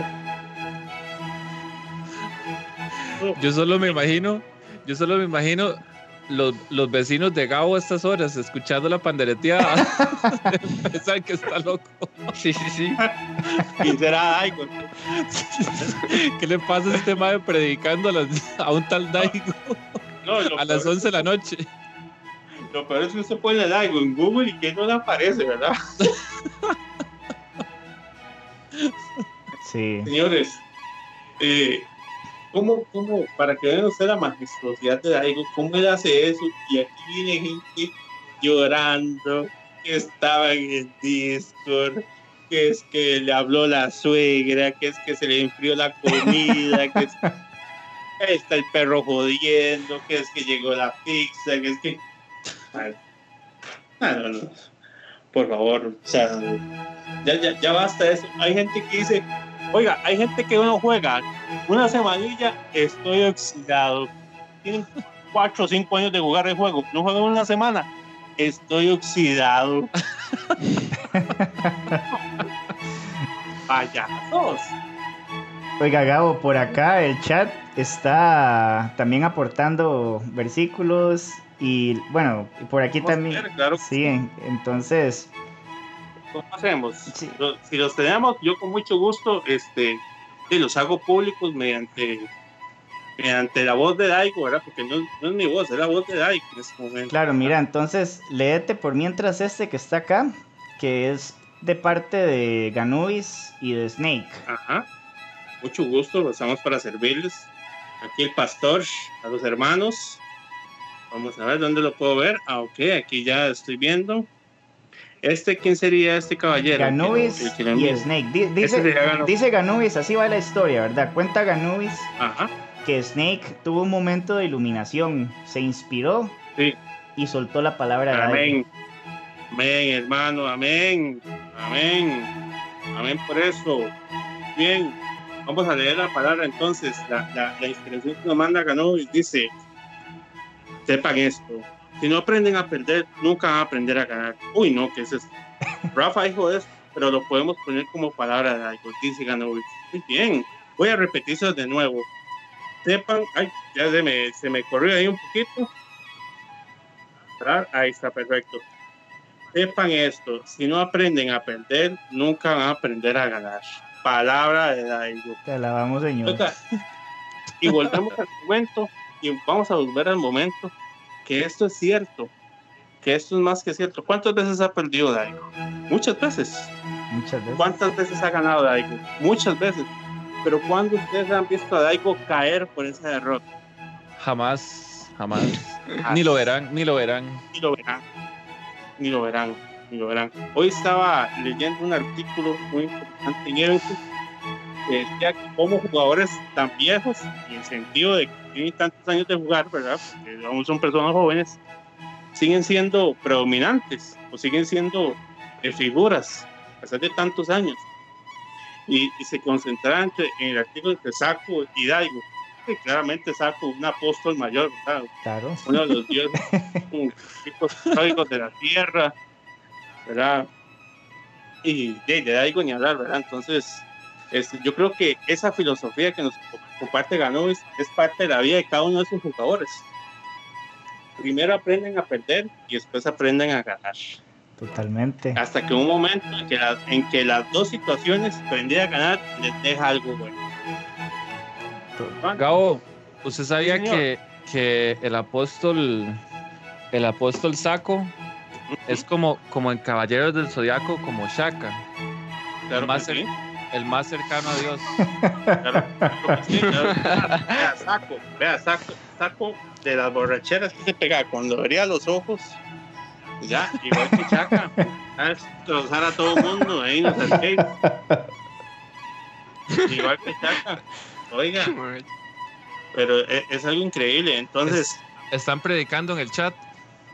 Yo solo me imagino, yo solo me imagino los, los vecinos de Gabo a estas horas escuchando la pandereteada. Pensan que está loco. Sí, sí, sí. ¿Quién será Daigo? ¿Qué le pasa a este madre predicando a, un tal Daigo a las 11 de la noche? Lo peor es que usted pone Daigo en Google y que no le aparece, ¿verdad? Sí. Señores, eh, ¿Cómo, cómo, para que vean usted la majestuosidad de Daigo, cómo él hace eso? Y aquí viene gente llorando, que estaba en el Discord, que es que le habló la suegra, que es que se le enfrió la comida, que es que está el perro jodiendo, que es que llegó la pizza, que es que... no, no. Por favor, o sea, ya, ya, ya basta eso. Hay gente que dice, Oiga, hay gente que uno juega una semanilla, estoy oxidado. Tienen cuatro o cinco años de jugar el juego. No juegan una semana, estoy oxidado. Payasos. Oiga, Gabo, por acá el chat está también aportando versículos y bueno, por aquí también. claro. Sí, entonces. ¿Cómo hacemos? Si los tenemos, yo con mucho gusto, este, los hago públicos mediante mediante la voz de Daigo, ¿verdad? Porque no, es mi voz, es la voz de Daigo en este momento. Claro, mira, entonces léete por mientras este que está acá, que es de parte de Ganubis y de Snake. Ajá. Mucho gusto, estamos para servirles. Aquí el pastor, a los hermanos. Vamos a ver dónde lo puedo ver. Ah, ok, aquí ya estoy viendo. Este, ¿quién sería este caballero? Ganubis y Snake. Dice, dice Ganubis, así va la historia, ¿verdad? Cuenta Ganubis que Snake tuvo un momento de iluminación, se inspiró y soltó la palabra Amén. Amén, hermano, amén. Amén. Amén por eso. Bien, vamos a leer la palabra entonces. La, la, inspiración que nos manda Ganubis dice: Sepan esto si no aprenden a perder, nunca van a aprender a ganar. Uy, no, que es. Rafa dijo eso, pero lo podemos poner como palabra de algo. Dice Muy bien, voy a repetirlo de nuevo. Sepan, ay, ya se me, se me corrió ahí un poquito. Ahí está, perfecto. Sepan esto, si no aprenden a perder, nunca van a aprender a ganar. Palabra de Daigo. Te alabamos, señor. Y volvemos al momento, y vamos a volver al momento que esto es cierto, que esto es más que cierto. ¿Cuántas veces ha perdido Daigo? Muchas veces. Muchas veces. ¿Cuántas veces ha ganado Daigo? Muchas veces. Pero ¿cuándo ustedes han visto a Daigo caer por esa derrota? Jamás, jamás. ni lo verán, ni lo verán. Ni lo verán. Ni lo verán, ni lo verán. Hoy estaba leyendo un artículo muy importante en Eventus que decía como jugadores tan viejos, en el sentido de que tienen tantos años de jugar, ¿verdad? Porque aún son personas jóvenes, siguen siendo predominantes o siguen siendo eh, figuras a pesar de tantos años. Y, se concentraban en el artículo de Saco y Daigo. Claramente Saco, un apóstol mayor, ¿verdad? Claro. Uno de los dioses históricos de la tierra, ¿verdad? Y de, de Daigo ni hablar, ¿verdad? Entonces, este, yo creo que esa filosofía que nos comparte Ganovis es parte de la vida de cada uno de sus jugadores. Primero aprenden a perder y después aprenden a ganar. Totalmente. Hasta que un momento en que, en que las dos situaciones, aprender a ganar, les deja algo bueno. Gabo, ¿usted sabía que, que el apóstol, el apóstol Saco es como, como en Caballeros del Zodiaco, como Shaka? Claro más, el más cercano a Dios. Vea, saco, vea, saco, saco de las borracheras que se pega cuando abría los ojos. Ya, igual que Chaca. A destrozar a todo el mundo ahí en los arcades. Igual que Chaca. Oiga. Pero es, es algo increíble. Entonces. están predicando en el chat.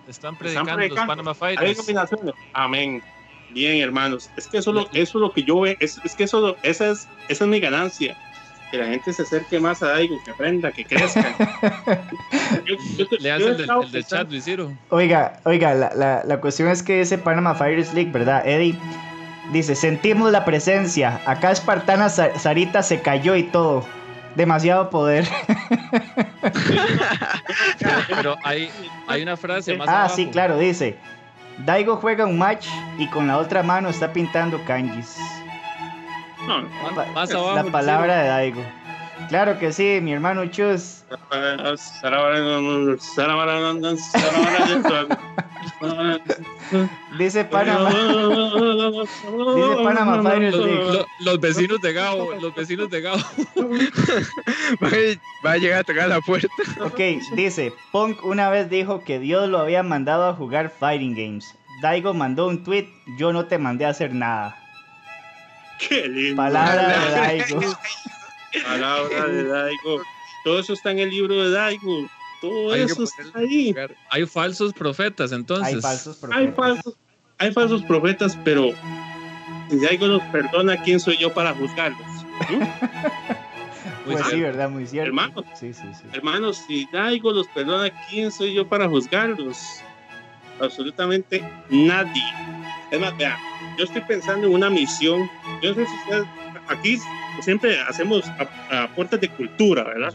Están predicando, los Panama Fighters. Amén. Bien, hermanos. Es que eso, lo, eso es lo que yo veo. Es, es que eso, esa, es, esa es mi ganancia. Que la gente se acerque más a Daigo, que aprenda, que crezca. Le hacen el, el del chat, lo hicieron. Oiga, oiga, la, la, la cuestión es que ese Panama Fires League, ¿verdad, Eddie? Dice, sentimos la presencia. Acá Espartana Sarita se cayó y todo. Demasiado poder. Pero hay, hay una frase más. Ah, sí, claro, dice. Daigo juega un match y con la otra mano está pintando kanjis. No, la palabra de Daigo. Claro que sí, mi hermano Chus. Dice Panamá. Dice Panamá Finals los, los, vecinos de Gao, los vecinos de Gao. Va a llegar a tocar la puerta. Ok, dice, Punk una vez dijo que Dios lo había mandado a jugar fighting games. Daigo mandó un tweet, yo no te mandé a hacer nada. Qué lindo. Palabra de Daigo. Palabra de Daigo. Todo eso está en el libro de Daigo. Todo eso está ahí. Hay falsos profetas, entonces. Hay falsos profetas. Hay falsos, hay falsos profetas, pero si Daigo los perdona, ¿quién soy yo para juzgarlos? ¿Mm? pues sí, ¿verdad? Muy cierto. Hermanos, sí, sí, sí. hermanos, si Daigo los perdona, ¿quién soy yo para juzgarlos? Absolutamente nadie. Es más, yo estoy pensando en una misión. Yo no sé si ustedes, aquí siempre hacemos aportes de cultura, ¿verdad?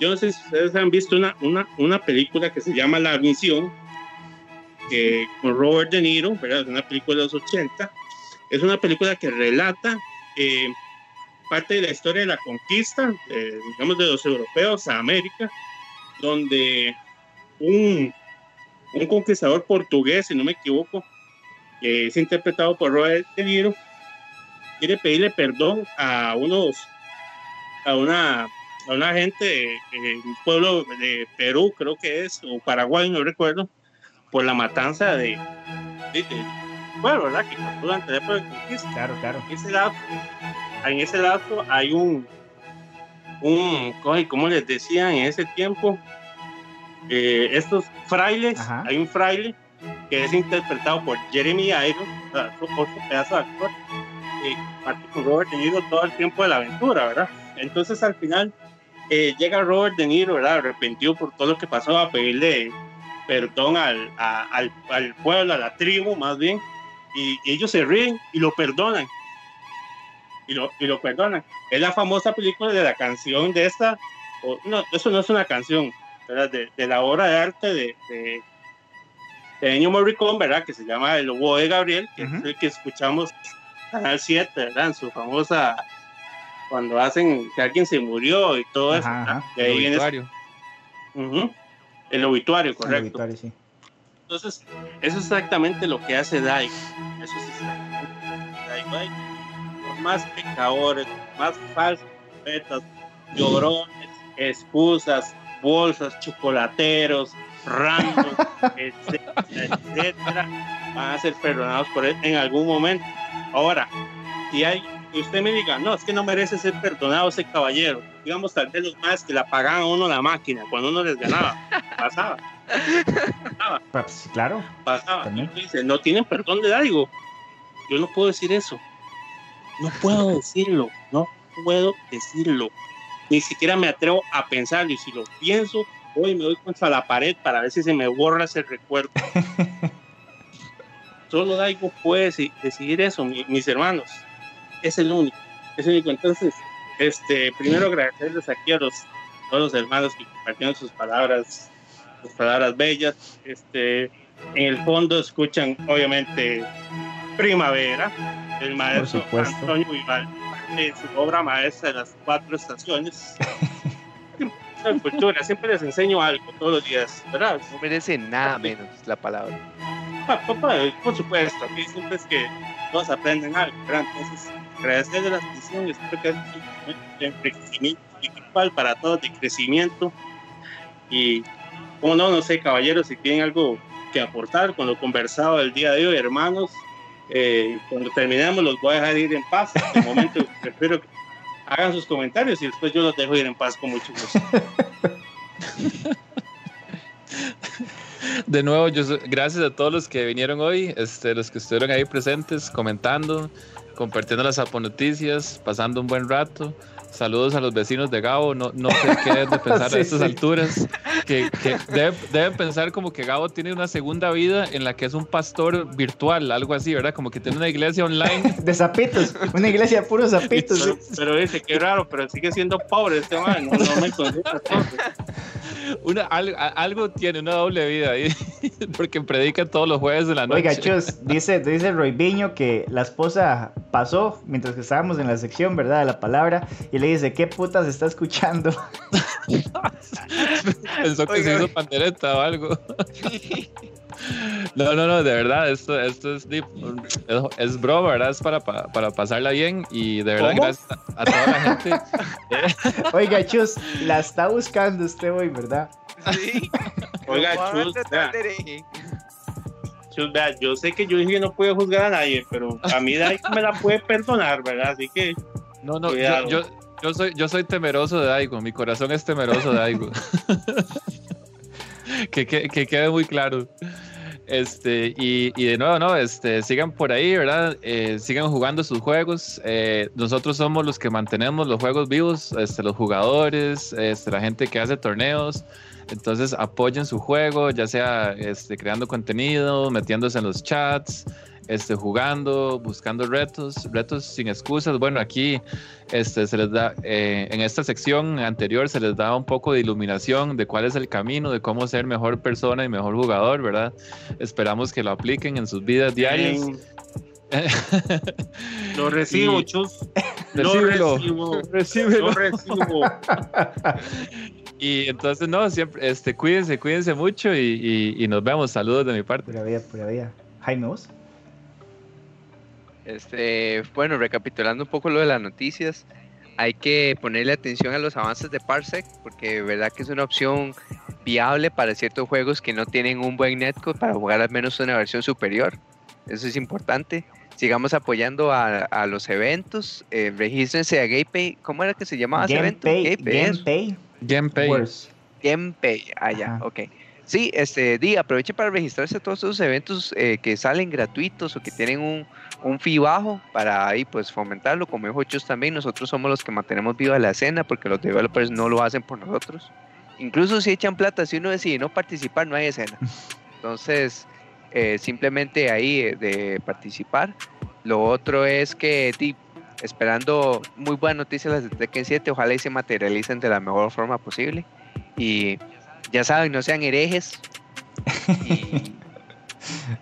Yo no sé si ustedes han visto una, una, una película que se llama La Misión, con Robert De Niro, ¿verdad? Es una película de los 80. Es una película que relata eh, parte de la historia de la conquista, digamos, de los europeos a América, donde un, un conquistador portugués, si no me equivoco, es interpretado por Robert De Niro, quiere pedirle perdón a unos, a una, a una gente en un pueblo de Perú, creo que es, o Paraguay, no recuerdo, por la matanza de, bueno, ¿verdad? Que durante la conquista. Claro, claro. En ese lado, en ese lado hay un, un, ¿cómo les decía en ese tiempo? Eh, estos frailes, hay un fraile que es interpretado por Jeremy Irons, otro pedazo de actor, que parte con Robert De Niro todo el tiempo de la aventura, ¿verdad? Entonces al final eh, llega Robert De Niro, ¿verdad? Arrepentido por todo lo que pasó a pedirle perdón al, al, al, pueblo, a la tribu más bien, y, ellos se ríen y lo perdonan. Y lo, y lo perdonan. Es la famosa película de la canción de esta, no, eso no es una canción, de, de, la obra de arte de, de, de Ennio Morricone, ¿verdad? Que se llama El Lobo de Gabriel, que es el que escuchamos Canal 7, ¿verdad? En su famosa, cuando hacen que alguien se murió y todo eso. De ahí viene el obituario, correcto. Entonces, eso es exactamente lo que hace Daigo. Eso es exactamente Daigo. Los más pecadores, los más falsos profetas, llorones, excusas, bolsas, chocolateros, random, etcétera, etcétera, van a ser perdonados por él en algún momento. Ahora, si hay y usted me diga, no, es que no merece ser perdonado ese caballero. Digamos, tal vez los más que la pagaban a uno la máquina cuando uno les ganaba. Pasaba. Pasaba. Pues, claro. Pasaba. Dice, no tienen perdón de Daigo. Yo no puedo decir eso. No puedo decirlo. No puedo decirlo. Ni siquiera me atrevo a pensarlo. Y si lo pienso, hoy me doy contra la pared para ver si se me borra ese recuerdo. Solo Daigo puede decidir eso, mis hermanos es el único, es el único. Entonces, este, primero agradecerles aquí a los, todos los hermanos que compartieron sus palabras, sus palabras bellas. Este, en el fondo escuchan, obviamente, Primavera, del maestro Antonio Vival, en su obra maestra de las cuatro estaciones. cultura, siempre les enseño algo todos los días, ¿verdad? No merece nada menos la palabra. Por supuesto, aquí siempre es que todos aprenden algo, ¿verdad? Entonces, agradecer de la atención espero que es un crecimiento principal para todos, de crecimiento. Y, como no, no sé, caballeros, si tienen algo que aportar con lo conversado del día de hoy, hermanos, eh, cuando terminemos los voy a dejar ir en paz. De momento, espero que hagan sus comentarios y después yo los dejo ir en paz con mucho gusto. De nuevo, gracias a todos los que vinieron hoy, este, los que estuvieron ahí presentes, comentando, compartiendo las noticias, pasando un buen rato. Saludos a los vecinos de Gabo. No, no sé qué deben de pensar a estas alturas. Que, deben, pensar como que Gabo tiene una segunda vida en la que es un pastor virtual, algo así, ¿verdad? Como que tiene una iglesia online. De zapitos, una iglesia de puros zapitos. Pero, dice, qué raro, pero sigue siendo pobre este man. No, no me una, algo, tiene una doble vida ahí, porque predica todos los jueves de la noche. Oiga, Chus, dice, dice Roy Viño que la esposa pasó mientras que estábamos en la sección, ¿verdad? De la palabra, y le dice, ¿qué putas está escuchando? Pensó que se hizo pandereta o algo. No, no, no, de verdad, esto, esto es, es, bro, ¿verdad? Es para, para, pasarla bien y de verdad, gracias a, toda la gente. Oiga, Chus, la está buscando usted hoy, ¿verdad? Sí. Oiga, Chus, Chus, vea, yo sé que yo dije no puedo juzgar a nadie, pero a mí Daigo me la puede perdonar, ¿verdad? Así que. No, no, yo, yo, soy, yo soy temeroso de Daigo, mi corazón es temeroso de Daigo. que, que, que quede muy claro. Este, y, y, de nuevo, ¿no? Este, sigan por ahí, ¿verdad? Eh, sigan jugando sus juegos. Eh, nosotros somos los que mantenemos los juegos vivos, este, los jugadores, este, la gente que hace torneos. Entonces apoyen su juego, ya sea este, creando contenido, metiéndose en los chats, este, jugando, buscando retos, retos sin excusas. Bueno, aquí este, se les da, eh, en esta sección anterior se les da un poco de iluminación de cuál es el camino, de cómo ser mejor persona y mejor jugador, ¿verdad? Esperamos que lo apliquen en sus vidas diarias. Lo recibo, chus. Lo recibo. Lo recibo. y entonces, no, siempre, este, cuídense, cuídense mucho y, nos vemos. Saludos de mi parte. Pura vida, pura vida. Jaime, ¿vos? Este, bueno, recapitulando un poco lo de las noticias, hay que ponerle atención a los avances de Parsec, porque de verdad que es una opción viable para ciertos juegos que no tienen un buen netcode para jugar al menos una versión superior. Eso es importante sigamos apoyando a, los eventos. Eh, regístrense a GamePay. ¿Cómo era que se llamaba ese evento? GamePay. GamePay. GamePay. Ah, ya, ok. Sí, este, di, aproveche para registrarse a todos esos eventos eh, que salen gratuitos o que tienen un, un fee bajo para ahí pues fomentarlo. Como dijo Chus también, nosotros somos los que mantenemos viva la escena porque los developers no lo hacen por nosotros. Incluso si echan plata, si uno decide no participar, no hay escena. Entonces, eh, simplemente ahí eh, de participar. Lo otro es que esperando muy buenas noticias las de Tekken 7, ojalá y se materialicen de la mejor forma posible. Y ya saben, no sean herejes. Y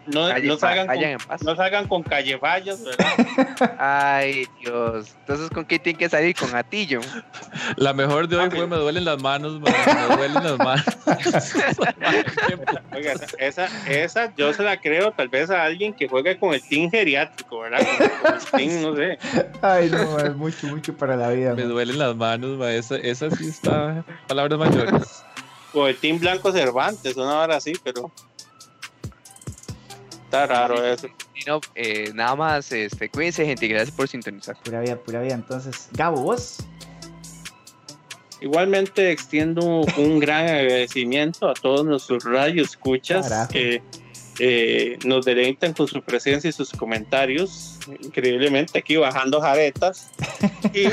no, no, salgan con, no, salgan con, ¿verdad? Ay, Dios. Entonces, ¿con qué tienen que salir? Con atillo. La mejor de hoy fue me duelen las manos, me duelen las manos. Oiga, esa, esa yo se la creo tal vez a alguien que juegue con el team geriátrico, ¿verdad? Con el team, no sé. Ay, no, es mucho, mucho para la vida. Me duelen las manos, esa, esa sí está. Palabras mayores. O el team Blanco Cervantes, una hora así, pero. Está raro eso. no, eh, nada más, este, cuídense, gente, gracias por sintonizar. Pura vida, pura vida. Entonces, Gabo, vos. Igualmente extiendo un gran agradecimiento a todos nuestros radios escuchas que eh, nos deleitan con su presencia y sus comentarios. Increíblemente aquí bajando jaretas. y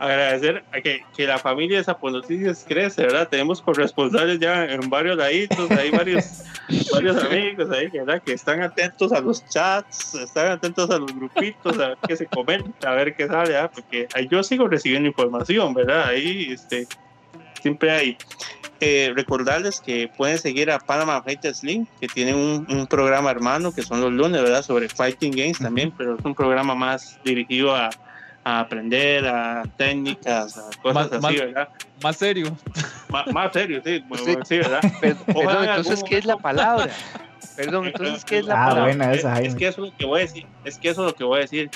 agradecer a que, que, la familia de Sapo Noticias crece, ¿verdad? Tenemos corresponsales ya en varios laditos, hay varios, varios amigos ahí, ¿verdad? Que están atentos a los chats, están atentos a los grupitos, a ver qué se comenta, a ver qué sale, ¿verdad? Porque yo sigo recibiendo información, ¿verdad? Ahí, este, siempre hay. Eh, recordarles que pueden seguir a Panama Fighters Link, que tiene un, un, programa hermano que son los lunes, ¿verdad? Sobre Fighting Games también, pero es un programa más dirigido a, a aprender, a técnicas, a cosas así, ¿verdad? Más serio. más serio, sí, sí. ¿verdad? Perdón, entonces, ¿qué es la palabra? Perdón, entonces, ¿qué es la ah, palabra? Buena esa, es, que eso es lo que voy a decir, es que eso es lo que voy a decir.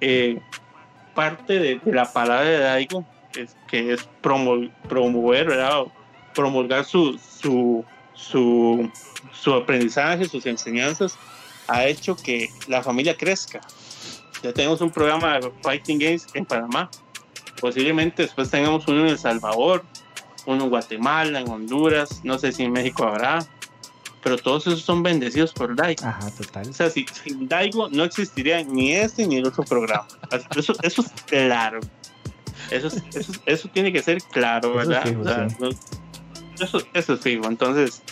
Eh, parte de, de, la palabra de Daigo es que es promover, ¿verdad? promulgar su, su, su, su aprendizaje, sus enseñanzas, ha hecho que la familia crezca. Ya tenemos un programa de Fighting Games en Panamá. Posiblemente después tengamos uno en El Salvador, uno en Guatemala, en Honduras, no sé si en México habrá. Pero todos esos son bendecidos por Daigo. Ajá, total. O sea, si, sin Daigo no existiría ni este ni el otro programa. Eso, eso es claro. Eso, eso, eso, tiene que ser claro, ¿verdad? eso, eso, es fijo. Entonces,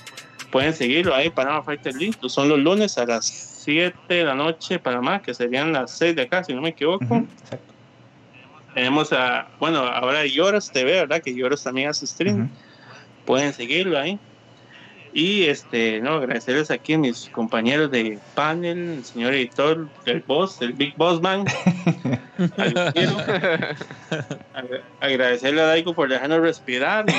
pueden seguirlo ahí, Panama Fighter League. Son los lunes a las 7 de la noche, Panamá, que serían las 6 de acá, si no me equivoco. Tenemos a, bueno, ahora Lloros TV, ¿verdad? Que Lloros también hace stream. Pueden seguirlo ahí. Y este, no, agradecerles aquí a mis compañeros de panel, el señor editor, el boss, el Big Boss Man. agradecerle a Daiko por dejarnos respirar.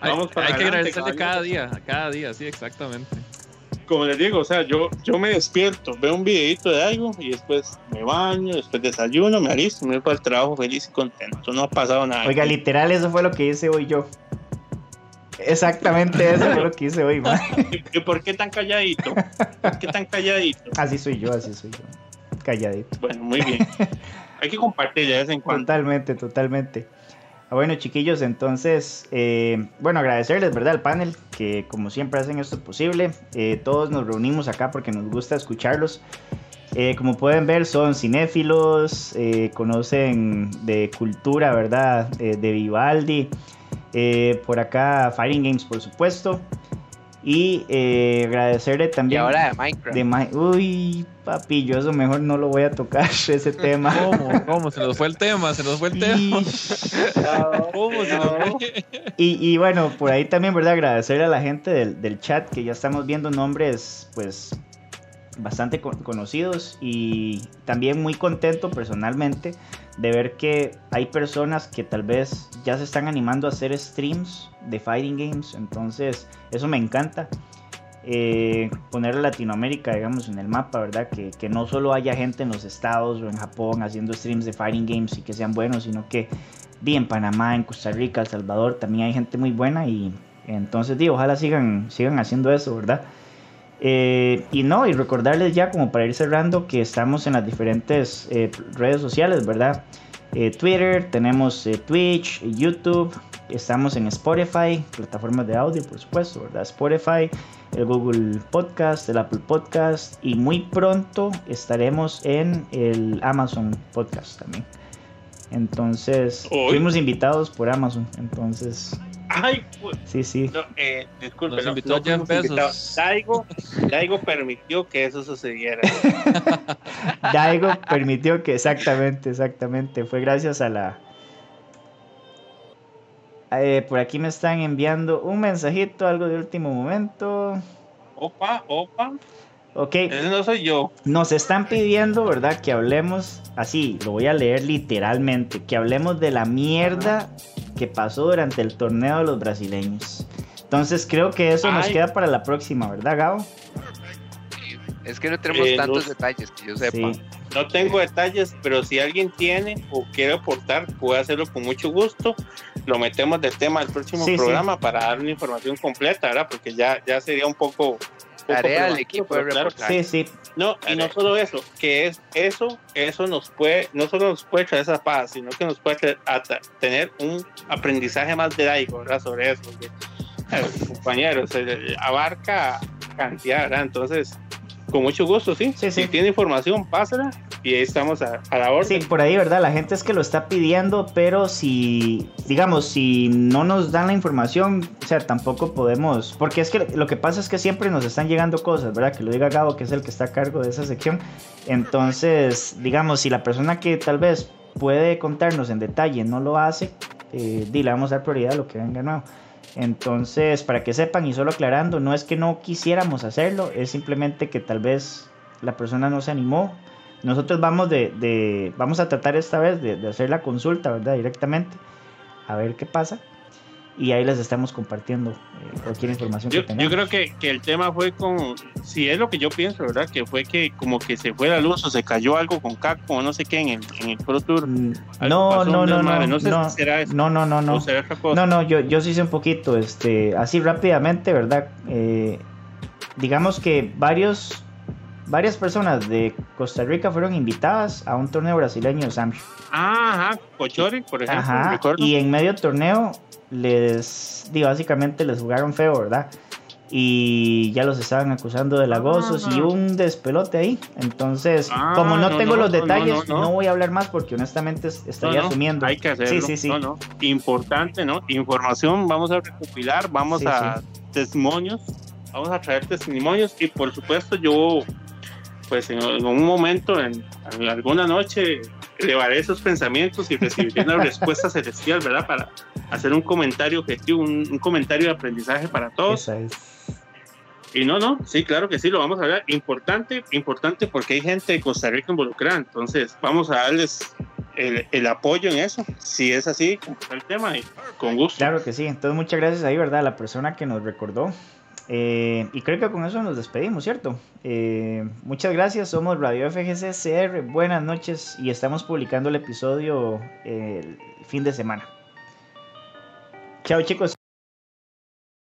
Vamos para hay, que agradecerle cada día, cada día, sí, exactamente. Como les digo, o sea, yo, yo me despierto, veo un videito de algo y después me baño, después desayuno, me alisto, me voy para el trabajo feliz y contento. No ha pasado nada. Oiga, literal, eso fue lo que hice hoy yo. Exactamente eso es lo que hice hoy, man. ¿Y por qué tan calladito? ¿Por qué tan calladito? Así soy yo, así soy yo. Calladito. Bueno, muy bien. Hay que compartir de vez en cuando. Totalmente, totalmente. Ah, bueno, chiquillos, entonces, eh, bueno, agradecerles, ¿verdad? Al panel que como siempre hacen esto posible. Eh, todos nos reunimos acá porque nos gusta escucharlos. Eh, como pueden ver, son cinéfilos, conocen de cultura, ¿verdad? de Vivaldi. Eh, por acá Fighting Games, por supuesto. Y eh, agradecerle también. Y ahora de Minecraft. Uy, papillo, eso mejor no lo voy a tocar, ese tema. ¿Cómo? ¿Cómo? Se nos fue el tema, se nos fue el tema. ¿Cómo se nos fue? Y, y, bueno, por ahí también, ¿verdad? Agradecerle a la gente del, del chat que ya estamos viendo nombres, pues, bastante conocidos y también muy contento personalmente de ver que hay personas que tal vez ya se están animando a hacer streams de fighting games, entonces eso me encanta. Eh, poner a Latinoamérica, digamos, en el mapa, ¿verdad? Que, no solo haya gente en los estados o en Japón haciendo streams de fighting games y que sean buenos, sino que vi en Panamá, en Costa Rica, El Salvador, también hay gente muy buena y entonces, digo, ojalá sigan, sigan haciendo eso, ¿verdad? Eh, y no, y recordarles ya como para ir cerrando que estamos en las diferentes eh, redes sociales, ¿verdad? Eh, Twitter, tenemos Twitch, YouTube, estamos en Spotify, plataformas de audio, por supuesto, ¿verdad? Spotify, el Google Podcast, el Apple Podcast y muy pronto estaremos en el Amazon Podcast también. Entonces, fuimos invitados por Amazon, entonces Ay, pues. Sí, sí. No, eh, disculpe, Nos invitó no, no Daigo, Daigo permitió que eso sucediera. Daigo permitió que, exactamente, exactamente. Fue gracias a la. Eh, por aquí me están enviando un mensajito, algo de último momento. Opa, opa. Ok. Ese no soy yo. Nos están pidiendo, ¿verdad? Que hablemos, así, lo voy a leer literalmente, que hablemos de la mierda que pasó durante el torneo de los brasileños. Entonces creo que eso nos queda para la próxima, ¿verdad, Gabo? Es que no tenemos eh, tantos detalles que yo sepa. No tengo detalles, pero si alguien tiene o quiere aportar, puede hacerlo con mucho gusto. Lo metemos del tema del próximo programa para dar una información completa, ¿verdad? Porque ya, ya sería un poco tarea al equipo de Sí, sí. No, y no solo eso, que es eso, eso nos puede, no solo nos puede traer esa paz, sino que nos puede tener un aprendizaje más de Daigo, ¿verdad? Sobre eso. Eh, compañeros, abarca cantidad, ¿verdad? Entonces, con mucho gusto, sí. sí, Si tiene información, pásala y ahí estamos a, la orden. Sí, por ahí, ¿verdad? La gente es que lo está pidiendo, pero si, digamos, si no nos dan la información, o sea, tampoco podemos, porque es que lo que pasa es que siempre nos están llegando cosas, ¿verdad? Que lo diga Gabo, que es el que está a cargo de esa sección. Entonces, digamos, si la persona que tal vez puede contarnos en detalle no lo hace, eh, le vamos a dar prioridad a lo que venga nuevo. Entonces, para que sepan y solo aclarando, no es que no quisiéramos hacerlo, es simplemente que tal vez la persona no se animó. Nosotros vamos de, vamos a tratar esta vez de, de hacer la consulta, ¿verdad? Directamente, a ver qué pasa y ahí les estamos compartiendo eh, cualquier información yo, que tengamos. Yo creo que, que, el tema fue con, si es lo que yo pienso, ¿verdad? Que fue que como que se fue la luz o se cayó algo con Capcom o no sé qué en el, en el Pro Tour. Mm, no, no, no, no, no, sé no, si será eso, no, no, no, no, no, no, yo, yo sí sé un poquito, este, así rápidamente, ¿verdad? Eh, digamos que varios varias personas de Costa Rica fueron invitadas a un torneo brasileño de Samsung. Ajá, Cochori, por ejemplo. Ajá, y en medio torneo les, digo, básicamente les jugaron feo, ¿verdad? Y ya los estaban acusando de lagosos y un despelote ahí. Entonces, ah, como no, tengo los detalles, no, voy a hablar más porque honestamente estaría asumiendo. Hay que hacerlo. Sí, sí, sí. Importante, ¿no? Información, vamos a recopilar, vamos a testimonios, vamos a traer testimonios y por supuesto yo pues en, un momento, en, alguna noche, elevaré esos pensamientos y recibiré una respuesta celestial, ¿verdad? Para hacer un comentario objetivo, un, comentario de aprendizaje para todos. Y no, no, sí, claro que sí, lo vamos a ver. Importante, importante porque hay gente de Costa Rica involucrada, entonces vamos a darles el, el, apoyo en eso. Si es así, el tema, y con gusto. Claro que sí, entonces muchas gracias ahí, ¿verdad? La persona que nos recordó eh, y creo que con eso nos despedimos, ¿cierto? Eh, muchas gracias, somos Radio FGCCR, buenas noches y estamos publicando el episodio el fin de semana. Chao chicos.